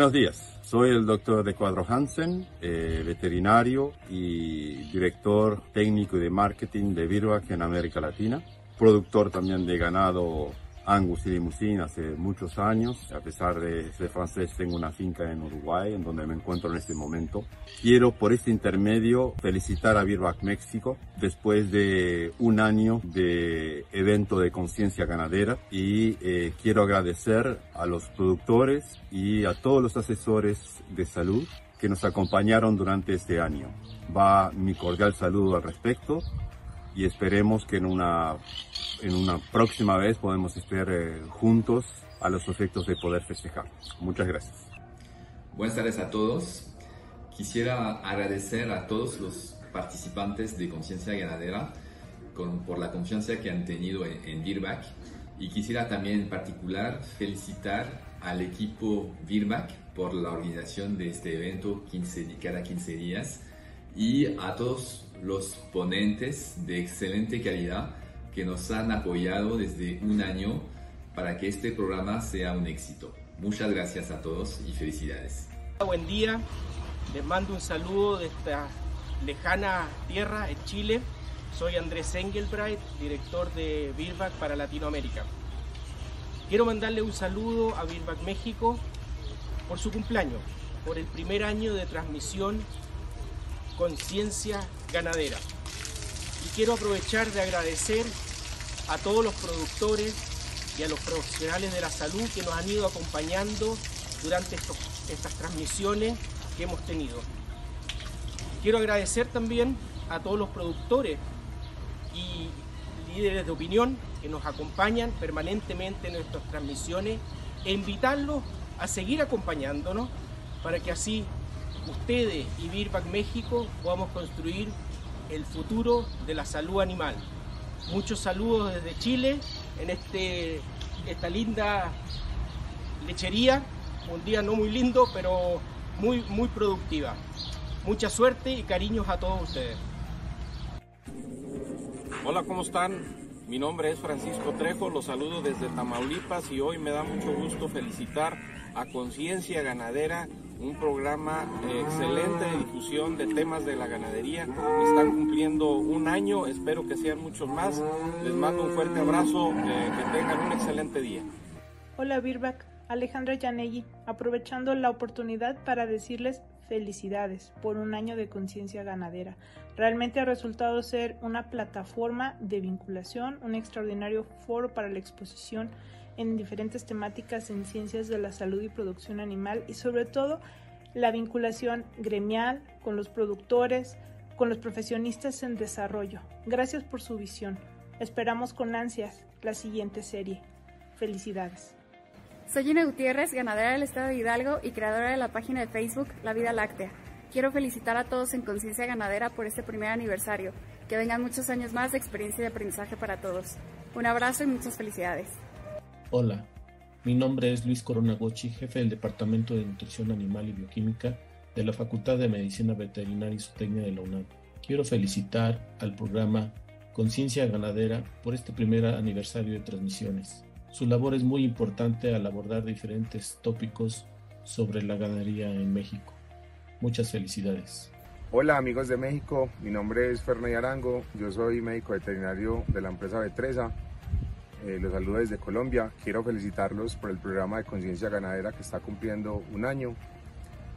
Buenos días, soy el doctor de Cuadro Hansen, eh, veterinario y director técnico de marketing de Virbac en América Latina, productor también de ganado Angus y Limousin hace muchos años. A pesar de ser francés, tengo una finca en Uruguay, en donde me encuentro en este momento. Quiero por este intermedio felicitar a Birback México después de un año de evento de conciencia ganadera y eh, quiero agradecer a los productores y a todos los asesores de salud que nos acompañaron durante este año. Va mi cordial saludo al respecto y esperemos que en una, en una próxima vez podamos estar eh, juntos a los efectos de poder festejar. Muchas gracias. Buenas tardes a todos. Quisiera agradecer a todos los participantes de Conciencia Ganadera con, por la confianza que han tenido en, en Virbac y quisiera también en particular felicitar al equipo Virbac por la organización de este evento 15, cada 15 días y a todos los ponentes de excelente calidad que nos han apoyado desde un año para que este programa sea un éxito. Muchas gracias a todos y felicidades. Buen día, les mando un saludo de esta lejana tierra en Chile. Soy Andrés Engelbright, director de Birback para Latinoamérica. Quiero mandarle un saludo a Birback México por su cumpleaños, por el primer año de transmisión Conciencia Ganadera. Y quiero aprovechar de agradecer a todos los productores y a los profesionales de la salud que nos han ido acompañando durante estas transmisiones que hemos tenido. Quiero agradecer también a todos los productores y líderes de opinión que nos acompañan permanentemente en nuestras transmisiones e invitarlos a seguir acompañándonos para que así ustedes y Birback México podamos construir el futuro de la salud animal. Muchos saludos desde Chile en este, esta linda lechería, un día no muy lindo, pero muy, muy productiva. Mucha suerte y cariños a todos ustedes. Hola, ¿cómo están? Mi nombre es Francisco Trejo, los saludo desde Tamaulipas y hoy me da mucho gusto felicitar a Conciencia Ganadera un programa excelente de difusión de temas de la ganadería. Están cumpliendo un año, espero que sean muchos más. Les mando un fuerte abrazo, eh, que tengan un excelente día. Hola Birback, Alejandra Yanegui, aprovechando la oportunidad para decirles felicidades por un año de conciencia ganadera. Realmente ha resultado ser una plataforma de vinculación, un extraordinario foro para la exposición en diferentes temáticas en ciencias de la salud y producción animal y sobre todo la vinculación gremial con los productores, con los profesionistas en desarrollo. Gracias por su visión. Esperamos con ansias la siguiente serie. Felicidades. Soy Gina Gutiérrez, ganadera del Estado de Hidalgo y creadora de la página de Facebook La Vida Láctea. Quiero felicitar a todos en Conciencia Ganadera por este primer aniversario. Que vengan muchos años más de experiencia y aprendizaje para todos. Un abrazo y muchas felicidades. Hola, mi nombre es Luis Corona Gochi, jefe del Departamento de Nutrición Animal y Bioquímica de la Facultad de Medicina Veterinaria y Zootecnia de la UNAM. Quiero felicitar al programa Conciencia Ganadera por este primer aniversario de transmisiones. Su labor es muy importante al abordar diferentes tópicos sobre la ganadería en México. Muchas felicidades. Hola amigos de México, mi nombre es Ferney Arango, yo soy médico veterinario de la empresa Vetresa eh, los saludo desde Colombia. Quiero felicitarlos por el programa de conciencia ganadera que está cumpliendo un año.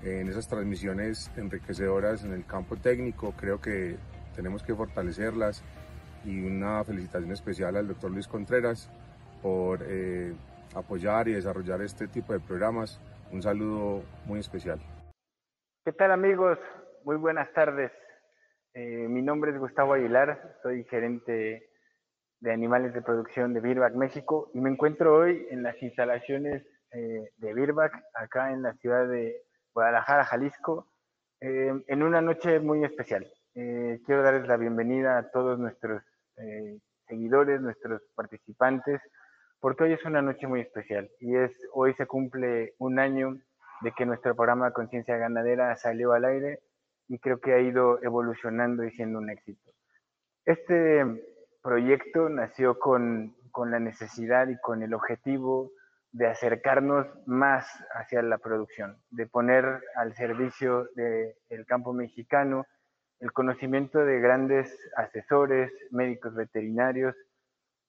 en esas transmisiones enriquecedoras en el campo técnico, creo que tenemos que fortalecerlas y una felicitación especial al doctor Luis Contreras por eh, apoyar y desarrollar este tipo de programas. Un saludo muy especial. ¿Qué tal amigos? Muy buenas tardes. Eh, mi nombre es Gustavo Aguilar, soy gerente de animales de producción de Birbac México y me encuentro hoy en las instalaciones eh, de Birbac acá en la ciudad de Guadalajara, Jalisco, eh, en una noche muy especial. Eh, quiero darles la bienvenida a todos nuestros seguidores, nuestros participantes, porque hoy es una noche muy especial y es hoy se cumple un año de que nuestro programa Conciencia Ganadera salió al aire y creo que ha ido evolucionando y siendo un éxito. Este proyecto nació con, con, la necesidad y con el objetivo de acercarnos más hacia la producción, de poner al servicio del campo mexicano el conocimiento de grandes asesores, médicos veterinarios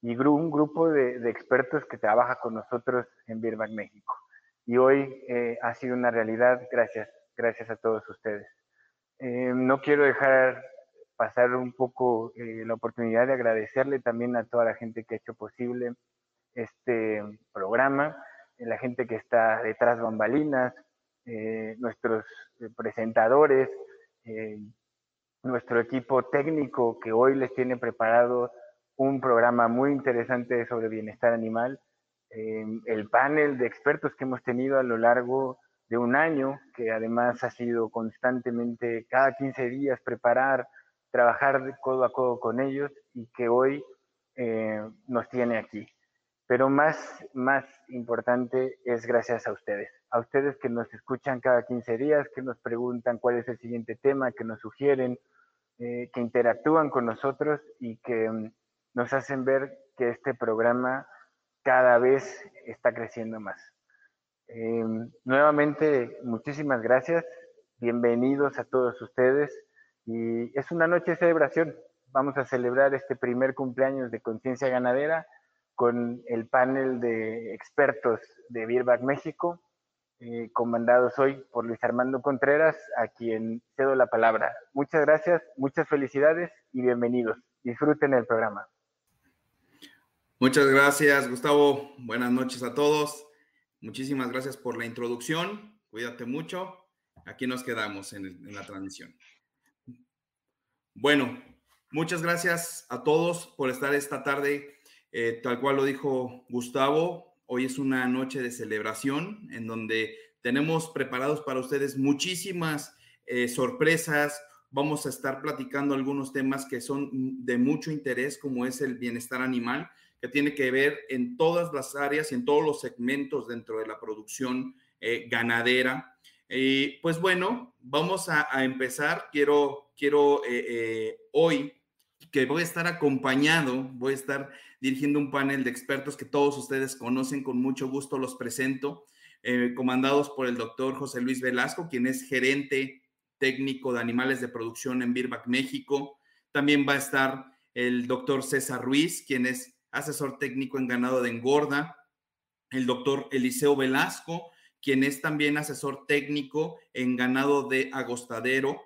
y un grupo de, expertos que trabaja con nosotros en Birback México. Y hoy eh, ha sido una realidad gracias, gracias a todos ustedes. Eh, no quiero dejar pasar un poco eh, la oportunidad de agradecerle también a toda la gente que ha hecho posible este programa, la gente que está detrás bambalinas, eh, nuestros presentadores, eh, nuestro equipo técnico que hoy les tiene preparado un programa muy interesante sobre bienestar animal, eh, el panel de expertos que hemos tenido a lo largo de un año, que además ha sido constantemente cada 15 días preparar, trabajar codo a codo con ellos y que hoy nos tiene aquí. Pero más, más importante es gracias a ustedes, a ustedes que nos escuchan cada 15 días, que nos preguntan cuál es el siguiente tema, que nos sugieren, eh, que interactúan con nosotros y que mm, nos hacen ver que este programa cada vez está creciendo más. Em, nuevamente, muchísimas gracias, bienvenidos a todos ustedes y es una noche de celebración. Vamos a celebrar este primer cumpleaños de Conciencia Ganadera con el panel de expertos de Birback México, eh, comandados hoy por Luis Armando Contreras, a quien cedo la palabra. Muchas gracias, muchas felicidades y bienvenidos. Disfruten el programa. Muchas gracias, Gustavo. Buenas noches a todos. Muchísimas gracias por la introducción. Cuídate mucho. Aquí nos quedamos en, en la transmisión. Bueno, muchas gracias a todos por estar esta tarde eh, tal cual lo dijo Gustavo, hoy es una noche de celebración en donde tenemos preparados para ustedes muchísimas eh, sorpresas. Vamos a estar platicando algunos temas que son de mucho interés, como es el bienestar animal, que tiene que ver en todas las áreas y en todos los segmentos dentro de la producción eh, ganadera. Y pues bueno, vamos a, empezar. Quiero, quiero hoy que voy a estar acompañado, voy a estar dirigiendo un panel de expertos que todos ustedes conocen, con mucho gusto los presento, eh, comandados por el doctor José Luis Velasco, quien es gerente técnico de animales de producción en Birbac, México. También va a estar el doctor César Ruiz, quien es asesor técnico en ganado de engorda, el doctor Eliseo Velasco, quien es también asesor técnico en ganado de agostadero,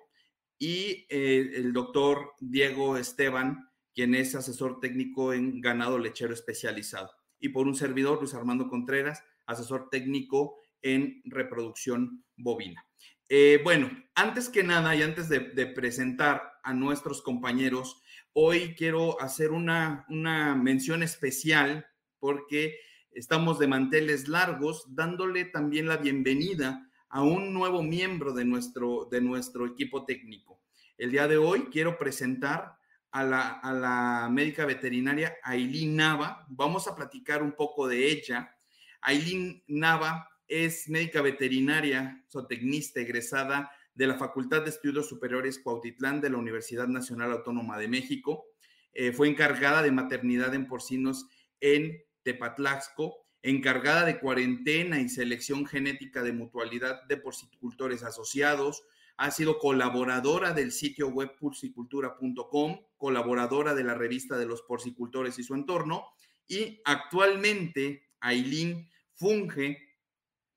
y eh, el doctor Diego Esteban, quien es asesor técnico en ganado lechero especializado. Y por un servidor, Luis Armando Contreras, asesor técnico en reproducción bovina. Eh, bueno, antes que nada y antes de, presentar a nuestros compañeros, hoy quiero hacer una, una mención especial porque estamos de manteles largos, dándole también la bienvenida a un nuevo miembro de nuestro, de nuestro equipo técnico. El día de hoy quiero presentar a la, a la médica veterinaria Aileen Nava. Vamos a platicar un poco de ella. Aileen Nava es médica veterinaria, zootecnista egresada de la Facultad de Estudios Superiores Cuautitlán de la Universidad Nacional Autónoma de México. Eh, fue encargada de maternidad en porcinos en Tepatlaxco encargada de cuarentena y selección genética de mutualidad de porcicultores asociados, ha sido colaboradora del sitio web porcicultura.com, colaboradora de la revista de los porcicultores y su entorno, y actualmente Aileen funge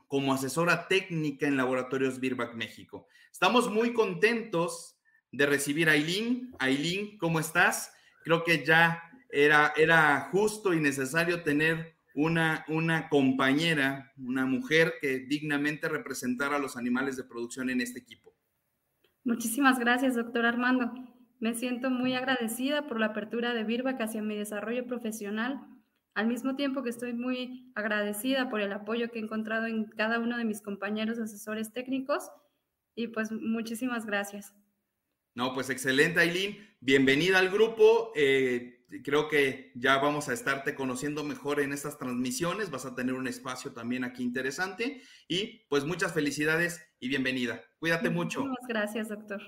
como asesora técnica en Laboratorios Birback México. Estamos muy contentos de recibir a Aileen. Aileen, ¿cómo estás? Creo que ya era, era justo y necesario tener una, una compañera, una mujer que dignamente representara a los animales de producción en este equipo. Muchísimas gracias, doctor Armando. Me siento muy agradecida por la apertura de Birbac hacia mi desarrollo profesional, al mismo tiempo que estoy muy agradecida por el apoyo que he encontrado en cada uno de mis compañeros asesores técnicos y pues muchísimas gracias. No, pues excelente, Aileen. Bienvenida al grupo. Eh, creo que ya vamos a estarte conociendo mejor en estas transmisiones, vas a tener un espacio también aquí interesante y pues muchas felicidades y bienvenida. Cuídate mucho. Muchas gracias, doctor.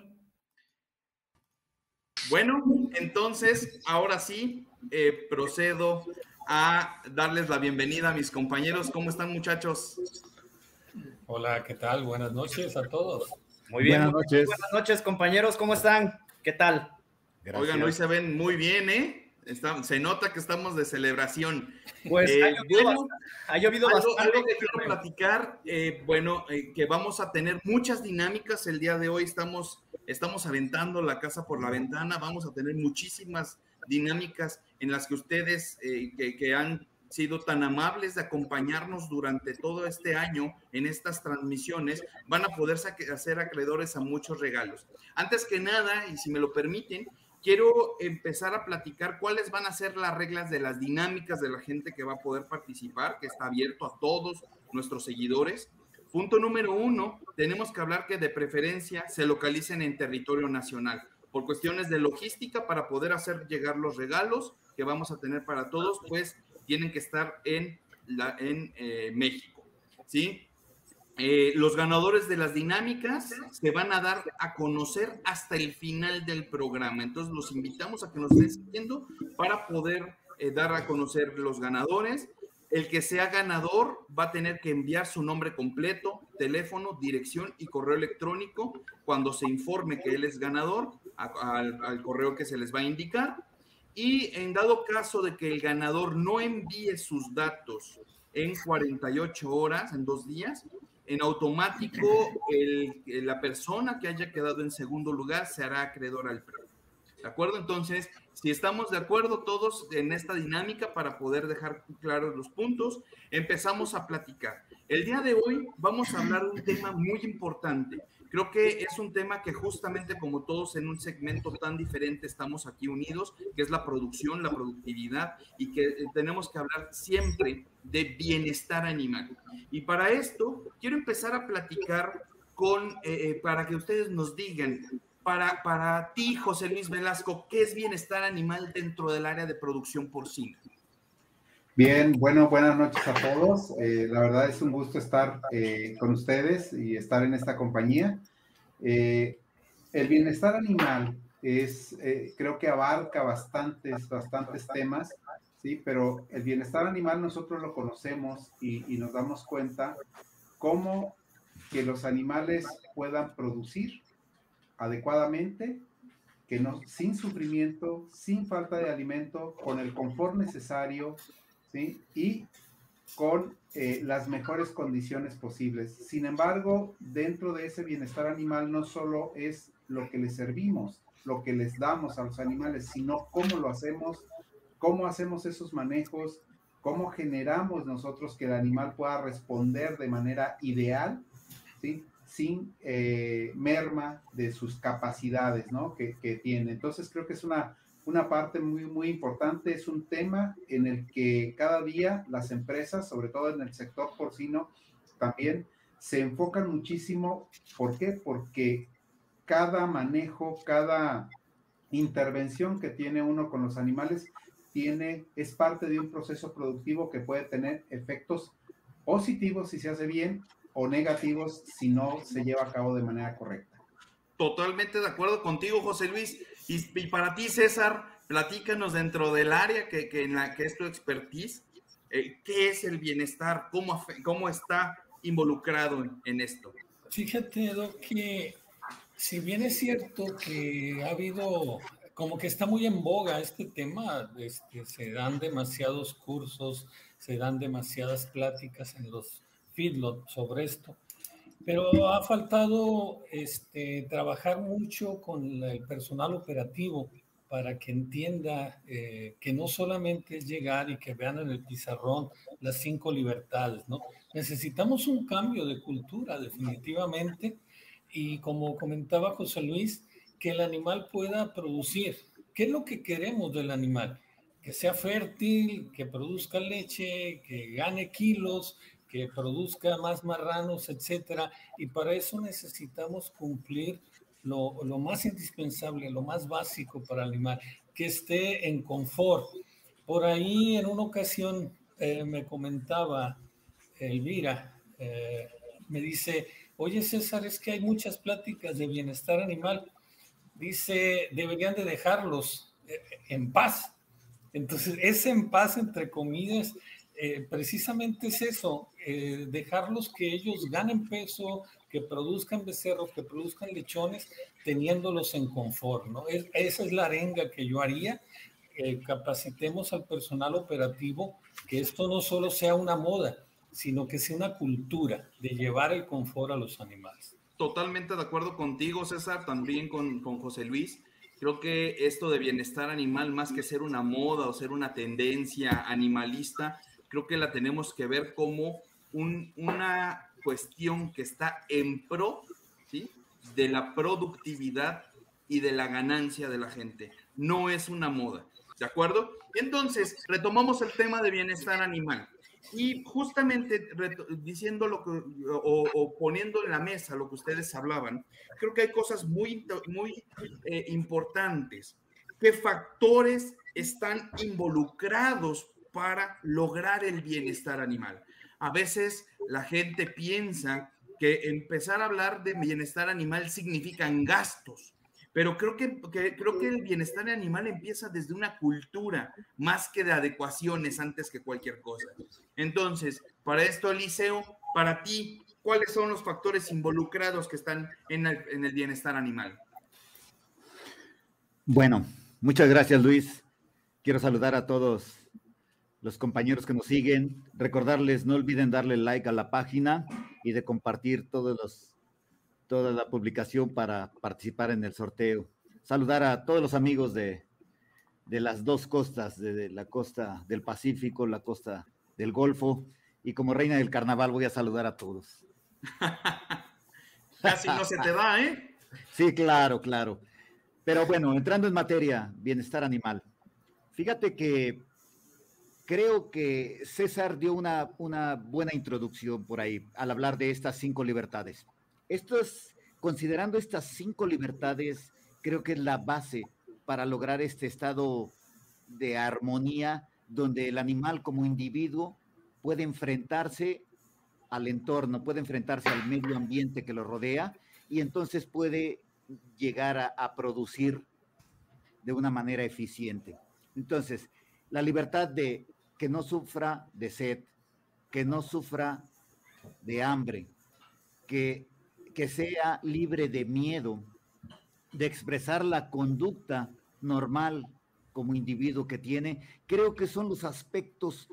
Bueno, entonces ahora sí eh, procedo a darles la bienvenida a mis compañeros. ¿Cómo están muchachos? Hola, ¿qué tal? Buenas noches a todos. Muy bien, buenas noches. Buenas noches, compañeros. ¿Cómo están? ¿Qué tal? Oigan, hoy se ven muy bien, ¿eh? Se nota que estamos de celebración. Pues eh, ha llovido, bastante. Algo, que quiero platicar, eh, bueno, eh, que vamos a tener muchas dinámicas el día de hoy. Estamos, estamos aventando la casa por la ventana. Vamos a tener muchísimas dinámicas en las que ustedes que, que han sido tan amables de acompañarnos durante todo este año en estas transmisiones, van a poder hacer acreedores a muchos regalos. Antes que nada, y si me lo permiten, quiero empezar a platicar cuáles van a ser las reglas de las dinámicas de la gente que va a poder participar, que está abierto a todos nuestros seguidores. Punto número uno, tenemos que hablar que de preferencia se localicen en territorio nacional por cuestiones de logística para poder hacer llegar los regalos que vamos a tener para todos, pues tienen que estar en, la, en eh, México. ¿sí? Eh, los ganadores de las dinámicas se van a dar a conocer hasta el final del programa. Entonces los invitamos a que nos estén siguiendo para poder eh, dar a conocer los ganadores. El que sea ganador va a tener que enviar su nombre completo, teléfono, dirección y correo electrónico cuando se informe que él es ganador al correo que se les va a indicar. Y en dado caso de que el ganador no envíe sus datos en 48 horas, en dos días, en automático la persona que haya quedado en segundo lugar se hará acreedor al premio. ¿De acuerdo? Entonces, si estamos de acuerdo todos en esta dinámica para poder dejar claros los puntos, empezamos a platicar. El día de hoy vamos a hablar de un tema muy importante Creo que es un tema que justamente como todos en un segmento tan diferente estamos aquí unidos, que es la producción, la productividad y que eh, tenemos que hablar siempre de bienestar animal. Y para esto quiero empezar a platicar con, eh, eh, para que ustedes nos digan, para, para ti, José Luis Velasco, ¿qué es bienestar animal dentro del área de producción porcina? Bien, bueno, buenas noches a todos. Eh, la verdad es un gusto estar eh, con ustedes y estar en esta compañía. Eh, el bienestar animal es, creo que abarca bastantes, bastantes temas, sí, pero el bienestar animal nosotros lo conocemos y, y nos damos cuenta cómo que los animales puedan producir adecuadamente, que no, sin sufrimiento, sin falta de alimento, con el confort necesario, y con eh, las mejores condiciones posibles. Sin embargo, dentro de ese bienestar animal no solo es lo que les servimos, lo que les damos a los animales, sino cómo lo hacemos, cómo hacemos esos manejos, cómo generamos nosotros que el animal pueda responder de manera ideal, sin eh, merma de sus capacidades ¿no? que, que tiene. Entonces creo que es una una parte muy, muy importante, es un tema en el que cada día las empresas, sobre todo en el sector porcino, también se enfocan muchísimo. ¿Por qué? Porque cada manejo, cada intervención que tiene uno con los animales tiene, es parte de un proceso productivo que puede tener efectos positivos si se hace bien o negativos si no se lleva a cabo de manera correcta. Totalmente de acuerdo contigo, José Luis. Y, para ti, César, platícanos dentro del área que, en la que es tu expertise, eh, ¿qué es el bienestar? ¿Cómo, cómo está involucrado en, esto? Fíjate, Doc, que si bien es cierto que ha habido, como que está muy en boga este tema, este, se dan demasiados cursos, se dan demasiadas pláticas en los feedlots sobre esto, pero ha faltado este, trabajar mucho con el personal operativo para que entienda eh, que no solamente es llegar y que vean en el pizarrón las cinco libertades, ¿no? Necesitamos un cambio de cultura definitivamente y como comentaba José Luis, que el animal pueda producir. ¿Qué es lo que queremos del animal? Que sea fértil, que produzca leche, que gane kilos, que produzca más marranos, etcétera. Y para eso necesitamos cumplir lo, más indispensable, lo más básico para el animal, que esté en confort. Por ahí en una ocasión eh, me comentaba Elvira, eh, me dice, oye César, es que hay muchas pláticas de bienestar animal. Dice, deberían de dejarlos eh, en paz. Entonces, ese en paz, entre comillas, eh, precisamente es eso, eh, dejarlos que ellos ganen peso, que produzcan becerros, que produzcan lechones, teniéndolos en confort, esa es la arenga que yo haría, capacitemos al personal operativo, que esto no solo sea una moda, sino que sea una cultura de llevar el confort a los animales. Totalmente de acuerdo contigo, César, también con, con José Luis. Creo que esto de bienestar animal, más que ser una moda o ser una tendencia animalista, creo que la tenemos que ver como una cuestión que está en pro ¿sí? de la productividad y de la ganancia de la gente. No es una moda, ¿de acuerdo? Entonces, retomamos el tema de bienestar animal. Y justamente diciendo lo que, o, poniendo en la mesa lo que ustedes hablaban, creo que hay cosas muy, muy eh, importantes. ¿Qué factores están involucrados para lograr el bienestar animal? A veces la gente piensa que empezar a hablar de bienestar animal significan gastos pero creo que, creo que el bienestar animal empieza desde una cultura más que de adecuaciones antes que cualquier cosa. Entonces, para esto, Eliseo, para ti, ¿cuáles son los factores involucrados que están en el, en el bienestar animal? Bueno, muchas gracias, Luis. Quiero saludar a todos los compañeros que nos siguen. Recordarles, no olviden darle like a la página y de compartir todos los toda la publicación para participar en el sorteo. Saludar a todos los amigos de, de las dos costas, de, la costa del Pacífico, la costa del Golfo, y como reina del carnaval voy a saludar a todos. Casi no se te va, ¿eh? Sí, claro, claro. Pero bueno, entrando en materia, bienestar animal. Fíjate que creo que César dio una, una buena introducción por ahí al hablar de estas cinco libertades. Esto es, considerando estas cinco libertades, creo que es la base para lograr este estado de armonía donde el animal como individuo puede enfrentarse al entorno, puede enfrentarse al medio ambiente que lo rodea y entonces puede llegar a, a producir de una manera eficiente. Entonces, la libertad de que no sufra de sed, que no sufra de hambre, que que sea libre de miedo, de expresar la conducta normal como individuo que tiene, creo que son los aspectos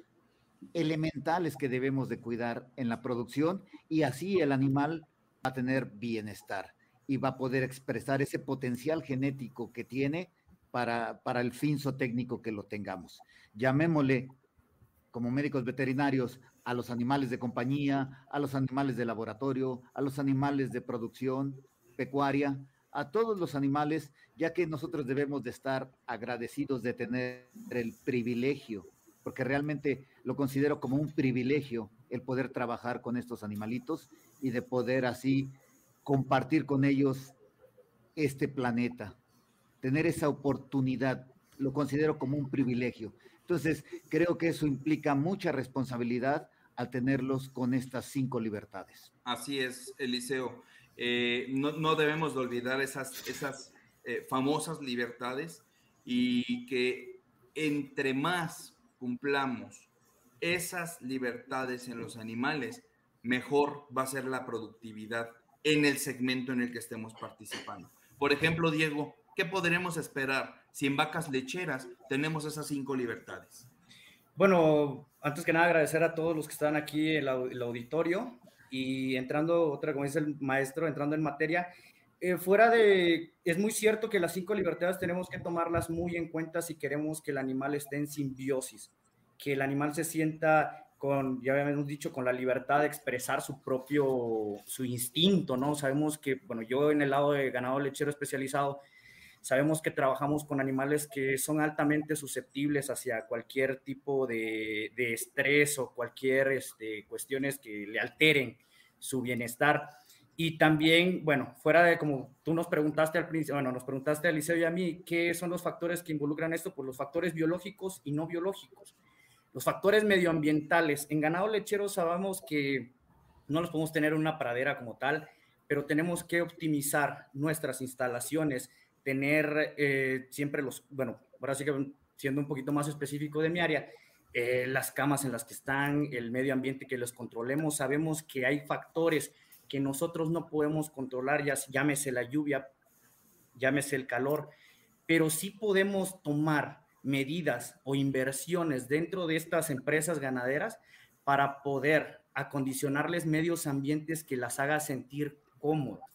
elementales que debemos de cuidar en la producción y así el animal va a tener bienestar y va a poder expresar ese potencial genético que tiene para, para el fin técnico que lo tengamos. Llamémosle como médicos veterinarios a los animales de compañía, a los animales de laboratorio, a los animales de producción pecuaria, a todos los animales, ya que nosotros debemos de estar agradecidos de tener el privilegio, porque realmente lo considero como un privilegio el poder trabajar con estos animalitos y de poder así compartir con ellos este planeta, tener esa oportunidad, lo considero como un privilegio. Entonces, creo que eso implica mucha responsabilidad al tenerlos con estas cinco libertades. Así es, Eliseo. Eh, no, debemos de olvidar esas, esas eh, famosas libertades y que entre más cumplamos esas libertades en los animales, mejor va a ser la productividad en el segmento en el que estemos participando. Por ejemplo, Diego, ¿qué podremos esperar si en vacas lecheras tenemos esas cinco libertades? Bueno, antes que nada agradecer a todos los que están aquí en el auditorio y entrando, otra, como dice el maestro, entrando en materia, eh, fuera de, es muy cierto que las cinco libertades tenemos que tomarlas muy en cuenta si queremos que el animal esté en simbiosis, que el animal se sienta con, ya habíamos dicho, con la libertad de expresar su propio, su instinto, ¿no? Sabemos que, bueno, yo en el lado de ganado lechero especializado, Sabemos que trabajamos con animales que son altamente susceptibles hacia cualquier tipo de, estrés o cualquier este, cuestiones que le alteren su bienestar. Y también, bueno, fuera de como tú nos preguntaste al principio, bueno, nos preguntaste a Liceo y a mí, ¿qué son los factores que involucran esto? Pues los factores biológicos y no biológicos. Los factores medioambientales. En ganado lechero sabemos que no los podemos tener en una pradera como tal, pero tenemos que optimizar nuestras instalaciones, tener eh, siempre los, bueno, ahora sí que siendo un poquito más específico de mi área, eh, las camas en las que están, el medio ambiente que los controlemos, sabemos que hay factores que nosotros no podemos controlar, ya llámese la lluvia, llámese el calor, pero sí podemos tomar medidas o inversiones dentro de estas empresas ganaderas para poder acondicionarles medios ambientes que las haga sentir cómodas.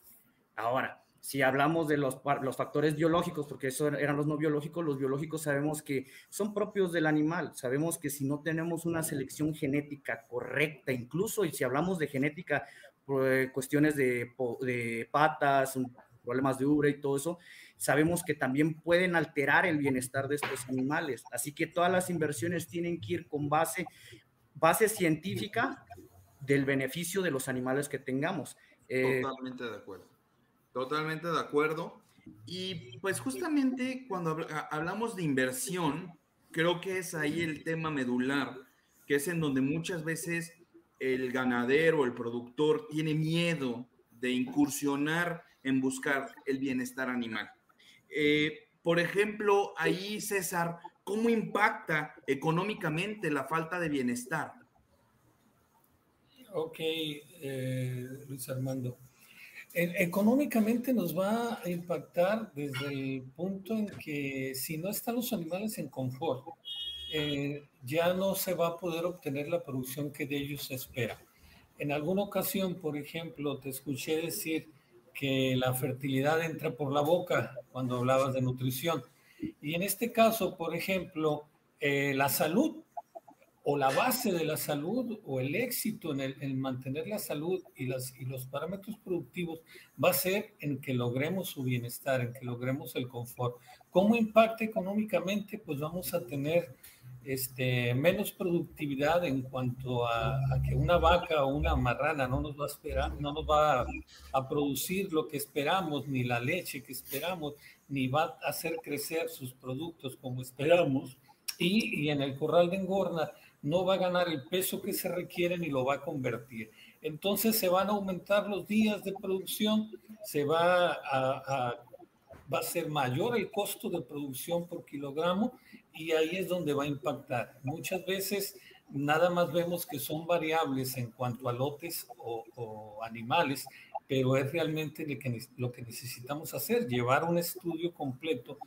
Ahora, si hablamos de los, los factores biológicos, porque eso eran los no biológicos, los biológicos sabemos que son propios del animal. Sabemos que si no tenemos una selección genética correcta, incluso y si hablamos de genética, pues, cuestiones de, patas, problemas de ubre y todo eso, sabemos que también pueden alterar el bienestar de estos animales. Así que todas las inversiones tienen que ir con base, base científica del beneficio de los animales que tengamos. Eh, Totalmente de acuerdo. Totalmente de acuerdo. Y pues justamente cuando hablamos de inversión, creo que es ahí el tema medular, que es en donde muchas veces el ganadero, el productor tiene miedo de incursionar en buscar el bienestar animal. Eh, por ejemplo, ahí, César, ¿cómo impacta económicamente la falta de bienestar? Ok, eh, Luis Armando. Económicamente nos va a impactar desde el punto en que si no están los animales en confort, eh, ya no se va a poder obtener la producción que de ellos se espera. En alguna ocasión, por ejemplo, te escuché decir que la fertilidad entra por la boca cuando hablabas de nutrición. Y en este caso, por ejemplo, eh, la salud o la base de la salud o el éxito en, el, mantener la salud y, las, y los parámetros productivos va a ser en que logremos su bienestar, en que logremos el confort. ¿Cómo impacta económicamente? Pues vamos a tener este, menos productividad en cuanto a, que una vaca o una marrana no nos va a esperar, no nos va a, producir lo que esperamos, ni la leche que esperamos, ni va a hacer crecer sus productos como esperamos. Y, y en el corral de engorda no va a ganar el peso que se requiere ni lo va a convertir. Entonces se van a aumentar los días de producción, se va a, va a ser mayor el costo de producción por kilogramo y ahí es donde va a impactar. Muchas veces nada más vemos que son variables en cuanto a lotes o, animales, pero es realmente lo que, necesitamos hacer, llevar un estudio completo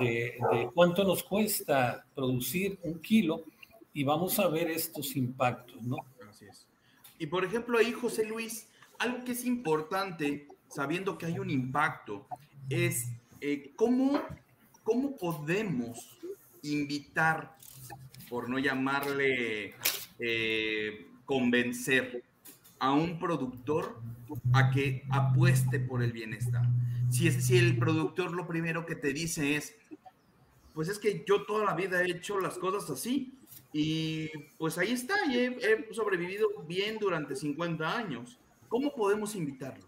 de cuánto nos cuesta producir un kilo y vamos a ver estos impactos, ¿no? Así es. Y por ejemplo ahí, José Luis, algo que es importante, sabiendo que hay un impacto, es eh, cómo, cómo podemos invitar, por no llamarle eh, convencer, a un productor a que apueste por el bienestar. Si, es, si el productor lo primero que te dice es, pues es que yo toda la vida he hecho las cosas así, y pues ahí está, y he, sobrevivido bien durante 50 años. ¿Cómo podemos invitarlo?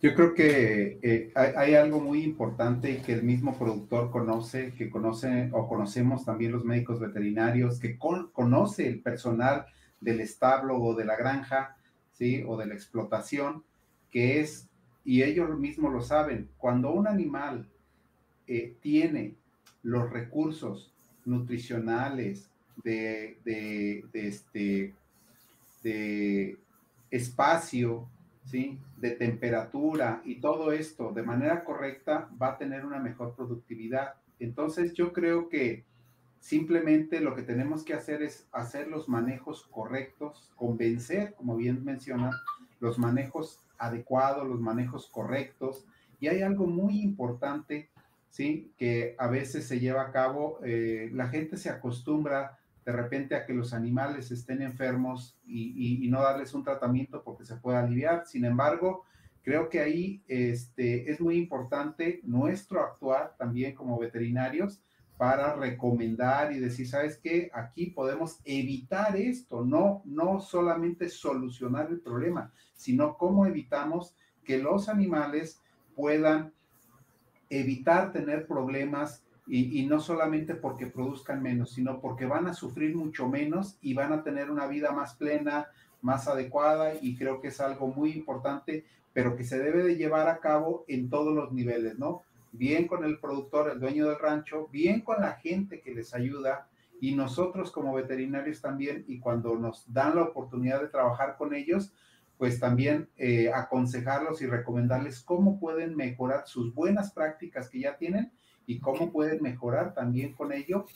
Yo creo que eh, hay, algo muy importante que el mismo productor conoce, que conoce o conocemos también los médicos veterinarios, que conoce el personal del establo o de la granja, ¿sí? O de la explotación, que es, y ellos mismos lo saben, cuando un animal eh, tiene los recursos nutricionales, de, este, de espacio, ¿sí? de temperatura y todo esto de manera correcta, va a tener una mejor productividad. Entonces yo creo que simplemente lo que tenemos que hacer es hacer los manejos correctos, convencer, como bien menciona, los manejos adecuados, los manejos correctos. Y hay algo muy importante, ¿sí? Que a veces se lleva a cabo, eh, la gente se acostumbra de repente a que los animales estén enfermos y, no darles un tratamiento porque se pueda aliviar. Sin embargo, creo que ahí este, es muy importante nuestro actuar también como veterinarios para recomendar y decir, ¿sabes qué? Aquí podemos evitar esto, no, no solamente solucionar el problema, sino cómo evitamos que los animales puedan evitar tener problemas y, no solamente porque produzcan menos, sino porque van a sufrir mucho menos y van a tener una vida más plena, más adecuada y creo que es algo muy importante, pero que se debe de llevar a cabo en todos los niveles, ¿no? bien con el productor, el dueño del rancho, bien con la gente que les ayuda y nosotros como veterinarios también y cuando nos dan la oportunidad de trabajar con ellos, pues también eh, aconsejarlos y recomendarles cómo pueden mejorar sus buenas prácticas que ya tienen y cómo pueden mejorar también con ello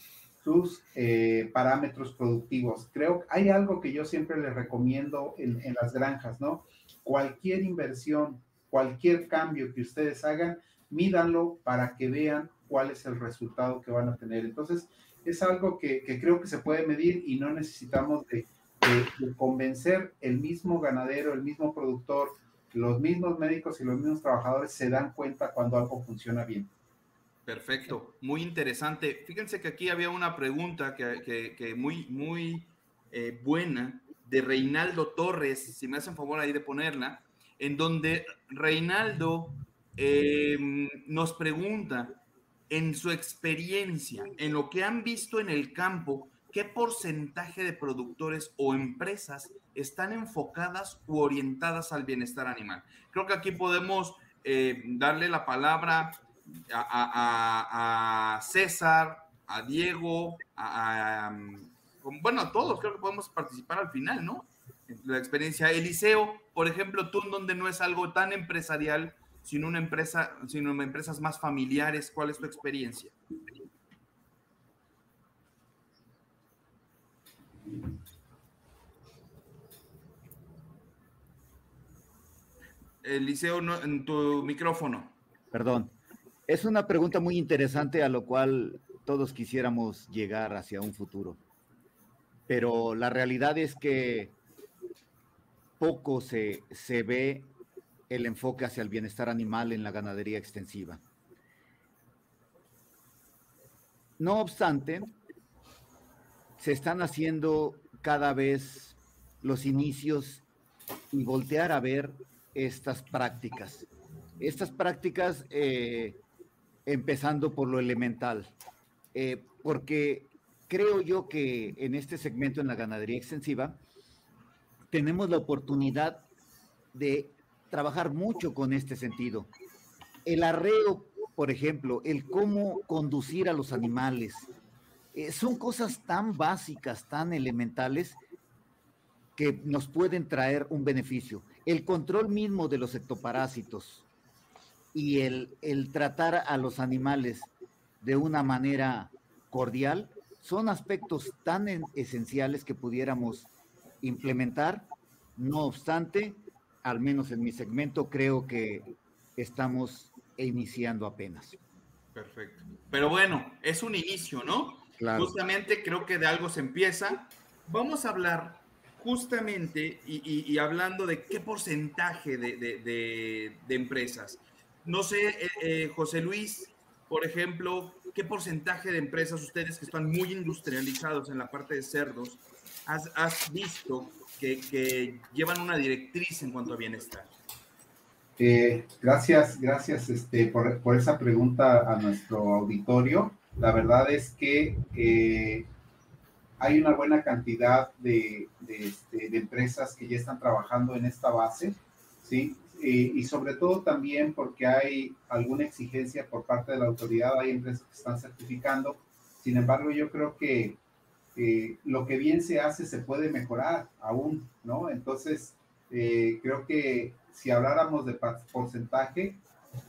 sus eh, parámetros productivos. Creo que hay algo que yo siempre les recomiendo en, las granjas, ¿no? Cualquier inversión, cualquier cambio que ustedes hagan, mídanlo para que vean cuál es el resultado que van a tener. Entonces, es algo que, creo que se puede medir y no necesitamos de, convencer el mismo ganadero, el mismo productor, los mismos médicos y los mismos trabajadores se dan cuenta cuando algo funciona bien. Perfecto, muy interesante. Fíjense que aquí había una pregunta que, muy, muy eh, buena de Reinaldo Torres, si me hacen favor ahí de ponerla, en donde Reinaldo eh, nos pregunta, en su experiencia, en lo que han visto en el campo, ¿qué porcentaje de productores o empresas están enfocadas u orientadas al bienestar animal? Creo que aquí podemos eh, darle la palabra a, César, a Diego, a, bueno, a todos, creo que podemos participar al final, ¿no? La experiencia. Eliseo, por ejemplo, tú donde no es algo tan empresarial, sino una empresa, sino empresas más familiares. ¿Cuál es tu experiencia? Eliseo, en tu micrófono. Perdón. Es una pregunta muy interesante a lo cual todos quisiéramos llegar hacia un futuro. Pero la realidad es que poco se, se ve el enfoque hacia el bienestar animal en la ganadería extensiva. No obstante, se están haciendo cada vez los inicios y voltear a ver estas prácticas. Estas prácticas, eh, empezando por lo elemental, eh, porque creo yo que en este segmento en la ganadería extensiva tenemos la oportunidad de trabajar mucho con este sentido. El arreo, por ejemplo, el cómo conducir a los animales, eh, son cosas tan básicas, tan elementales, que nos pueden traer un beneficio. El control mismo de los ectoparásitos y el, el tratar a los animales de una manera cordial son aspectos tan esenciales que pudiéramos implementar. No obstante, al menos en mi segmento, creo que estamos iniciando apenas. Perfecto. Pero bueno, es un inicio, ¿no? Justamente creo que de algo se empieza. Vamos a hablar justamente y, hablando de qué porcentaje de, empresas. No sé, eh, eh, José Luis, por ejemplo, qué porcentaje de empresas ustedes que están muy industrializados en la parte de cerdos has, visto que, llevan una directriz en cuanto a bienestar. Eh, gracias, gracias este, por, esa pregunta a nuestro auditorio. La verdad es que hay una buena cantidad de, este, de, empresas que ya están trabajando en esta base, ¿sí? Y sobre todo también porque hay alguna exigencia por parte de la autoridad, hay empresas que están certificando. Sin embargo, yo creo que eh, lo que bien se hace se puede mejorar aún, ¿no? Entonces, eh, creo que si habláramos de porcentaje,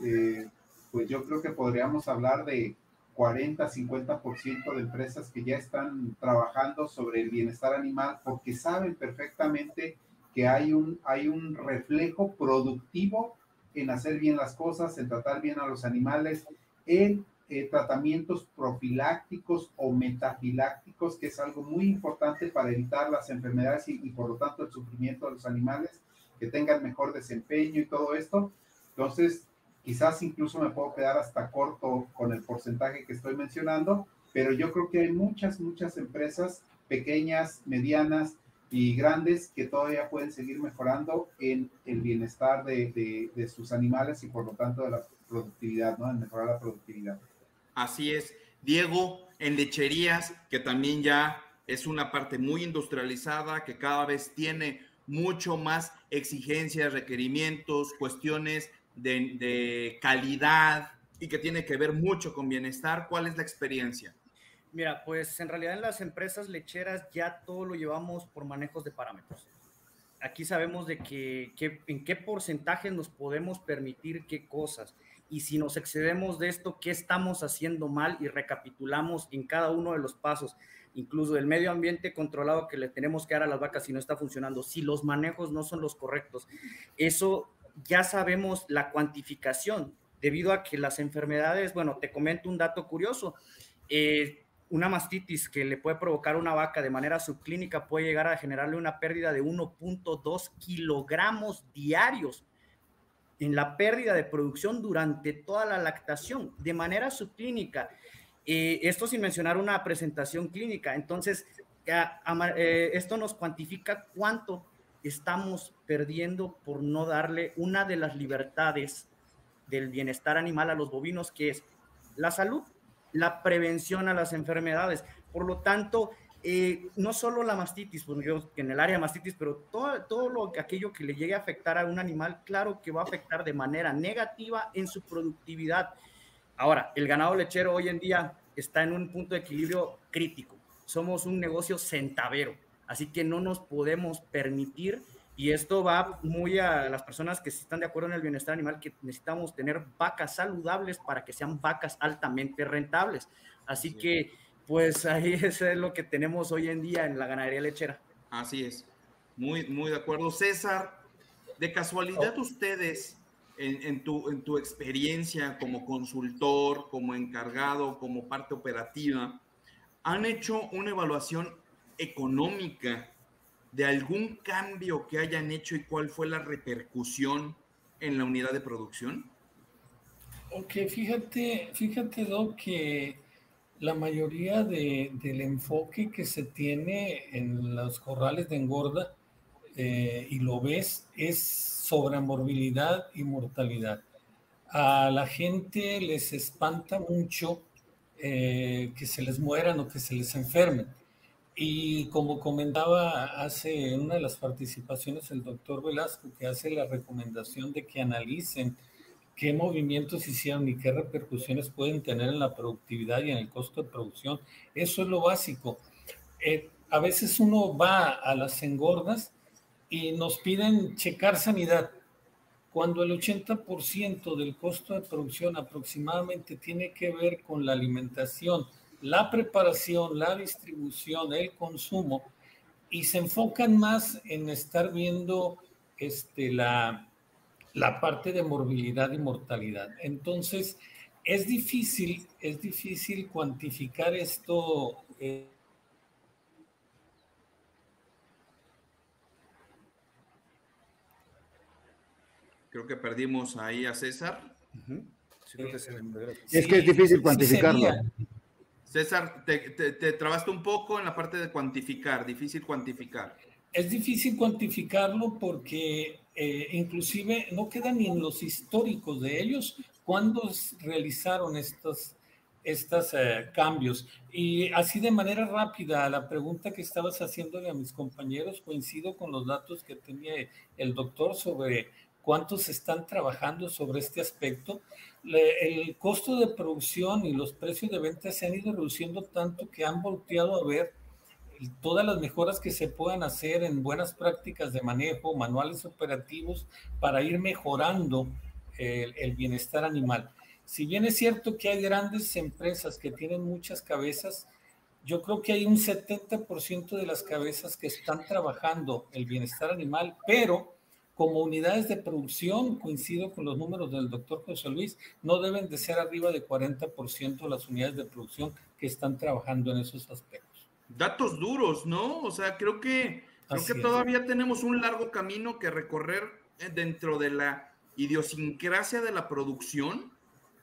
eh, pues yo creo que podríamos hablar de 40, 50% de empresas que ya están trabajando sobre el bienestar animal porque saben perfectamente que hay un, hay un reflejo productivo en hacer bien las cosas, en tratar bien a los animales, en eh, tratamientos profilácticos o metafilácticos, que es algo muy importante para evitar las enfermedades y, por lo tanto el sufrimiento de los animales, que tengan mejor desempeño y todo esto. Entonces, quizás incluso me puedo quedar hasta corto con el porcentaje que estoy mencionando, pero yo creo que hay muchas, muchas empresas pequeñas, medianas y grandes que todavía pueden seguir mejorando en el bienestar de, de, de sus animales y por lo tanto de la productividad, ¿no? En mejorar la productividad. Así es. Diego, en lecherías, que también ya es una parte muy industrializada, que cada vez tiene mucho más exigencias, requerimientos, cuestiones de, calidad, y que tiene que ver mucho con bienestar. ¿Cuál es la experiencia? Mira, pues en realidad en las empresas lecheras ya todo lo llevamos por manejos de parámetros. Aquí sabemos de que, en qué porcentaje nos podemos permitir qué cosas y si nos excedemos de esto, qué estamos haciendo mal y recapitulamos en cada uno de los pasos, incluso el medio ambiente controlado que le tenemos que dar a las vacas si no está funcionando, si los manejos no son los correctos. Eso ya sabemos la cuantificación debido a que las enfermedades, bueno, te comento un dato curioso. Eh, una mastitis que le puede provocar una vaca de manera subclínica puede llegar a generarle una pérdida de 1.2 kilogramos diarios en la pérdida de producción durante toda la lactación de manera subclínica. Eh, esto sin mencionar una presentación clínica. Entonces, eh, esto nos cuantifica cuánto estamos perdiendo por no darle una de las libertades del bienestar animal a los bovinos, que es la salud la prevención a las enfermedades. Por lo tanto, eh, no solo la mastitis, pues en el área de mastitis, pero todo, todo lo, aquello que le llegue a afectar a un animal, claro que va a afectar de manera negativa en su productividad. Ahora, el ganado lechero hoy en día está en un punto de equilibrio crítico. Somos un negocio centavero, así que no nos podemos permitir y esto va muy a las personas que están de acuerdo en el bienestar animal, que necesitamos tener vacas saludables para que sean vacas altamente rentables. Así que, pues ahí es lo que tenemos hoy en día en la ganadería lechera. Así es. Muy, muy de acuerdo. César, de casualidad oh. ustedes, en, en, tu, en tu experiencia como consultor, como encargado, como parte operativa, han hecho una evaluación económica de algún cambio que hayan hecho y cuál fue la repercusión en la unidad de producción? Ok, fíjate, fíjate, Doc, que la mayoría de, del enfoque que se tiene en los corrales de engorda, eh, y lo ves, es sobre morbilidad y mortalidad. A la gente les espanta mucho eh, que se les mueran o que se les enfermen. Y como comentaba hace una de las participaciones el doctor Velasco, que hace la recomendación de que analicen qué movimientos hicieron y qué repercusiones pueden tener en la productividad y en el costo de producción, eso es lo básico. Eh, a veces uno va a las engordas y nos piden checar sanidad, cuando el 80% del costo de producción aproximadamente tiene que ver con la alimentación, la preparación, la distribución, el consumo, y se enfocan más en estar viendo este, la, la parte de morbilidad y mortalidad. Entonces, es difícil, es difícil cuantificar esto. Eh, Creo que perdimos ahí a César. es que es difícil cuantificarlo. César, te, trabaste un poco en la parte de cuantificar, difícil cuantificar. Es difícil cuantificarlo porque eh, inclusive no queda ni en los históricos de ellos cuándo realizaron estos, estos eh, cambios. Y así de manera rápida, la pregunta que estabas haciéndole a mis compañeros, coincido con los datos que tenía el doctor sobre cuántos están trabajando sobre este aspecto. El costo de producción y los precios de venta se han ido reduciendo tanto que han volteado a ver todas las mejoras que se puedan hacer en buenas prácticas de manejo, manuales operativos, para ir mejorando el, el bienestar animal. Si bien es cierto que hay grandes empresas que tienen muchas cabezas, yo creo que hay un 70% de las cabezas que están trabajando el bienestar animal, pero como unidades de producción, coincido con los números del doctor José Luis, no deben de ser arriba de 40% las unidades de producción que están trabajando en esos aspectos. Datos duros, ¿no? O sea, creo que, creo que todavía tenemos un largo camino que recorrer eh, dentro de la idiosincrasia de la producción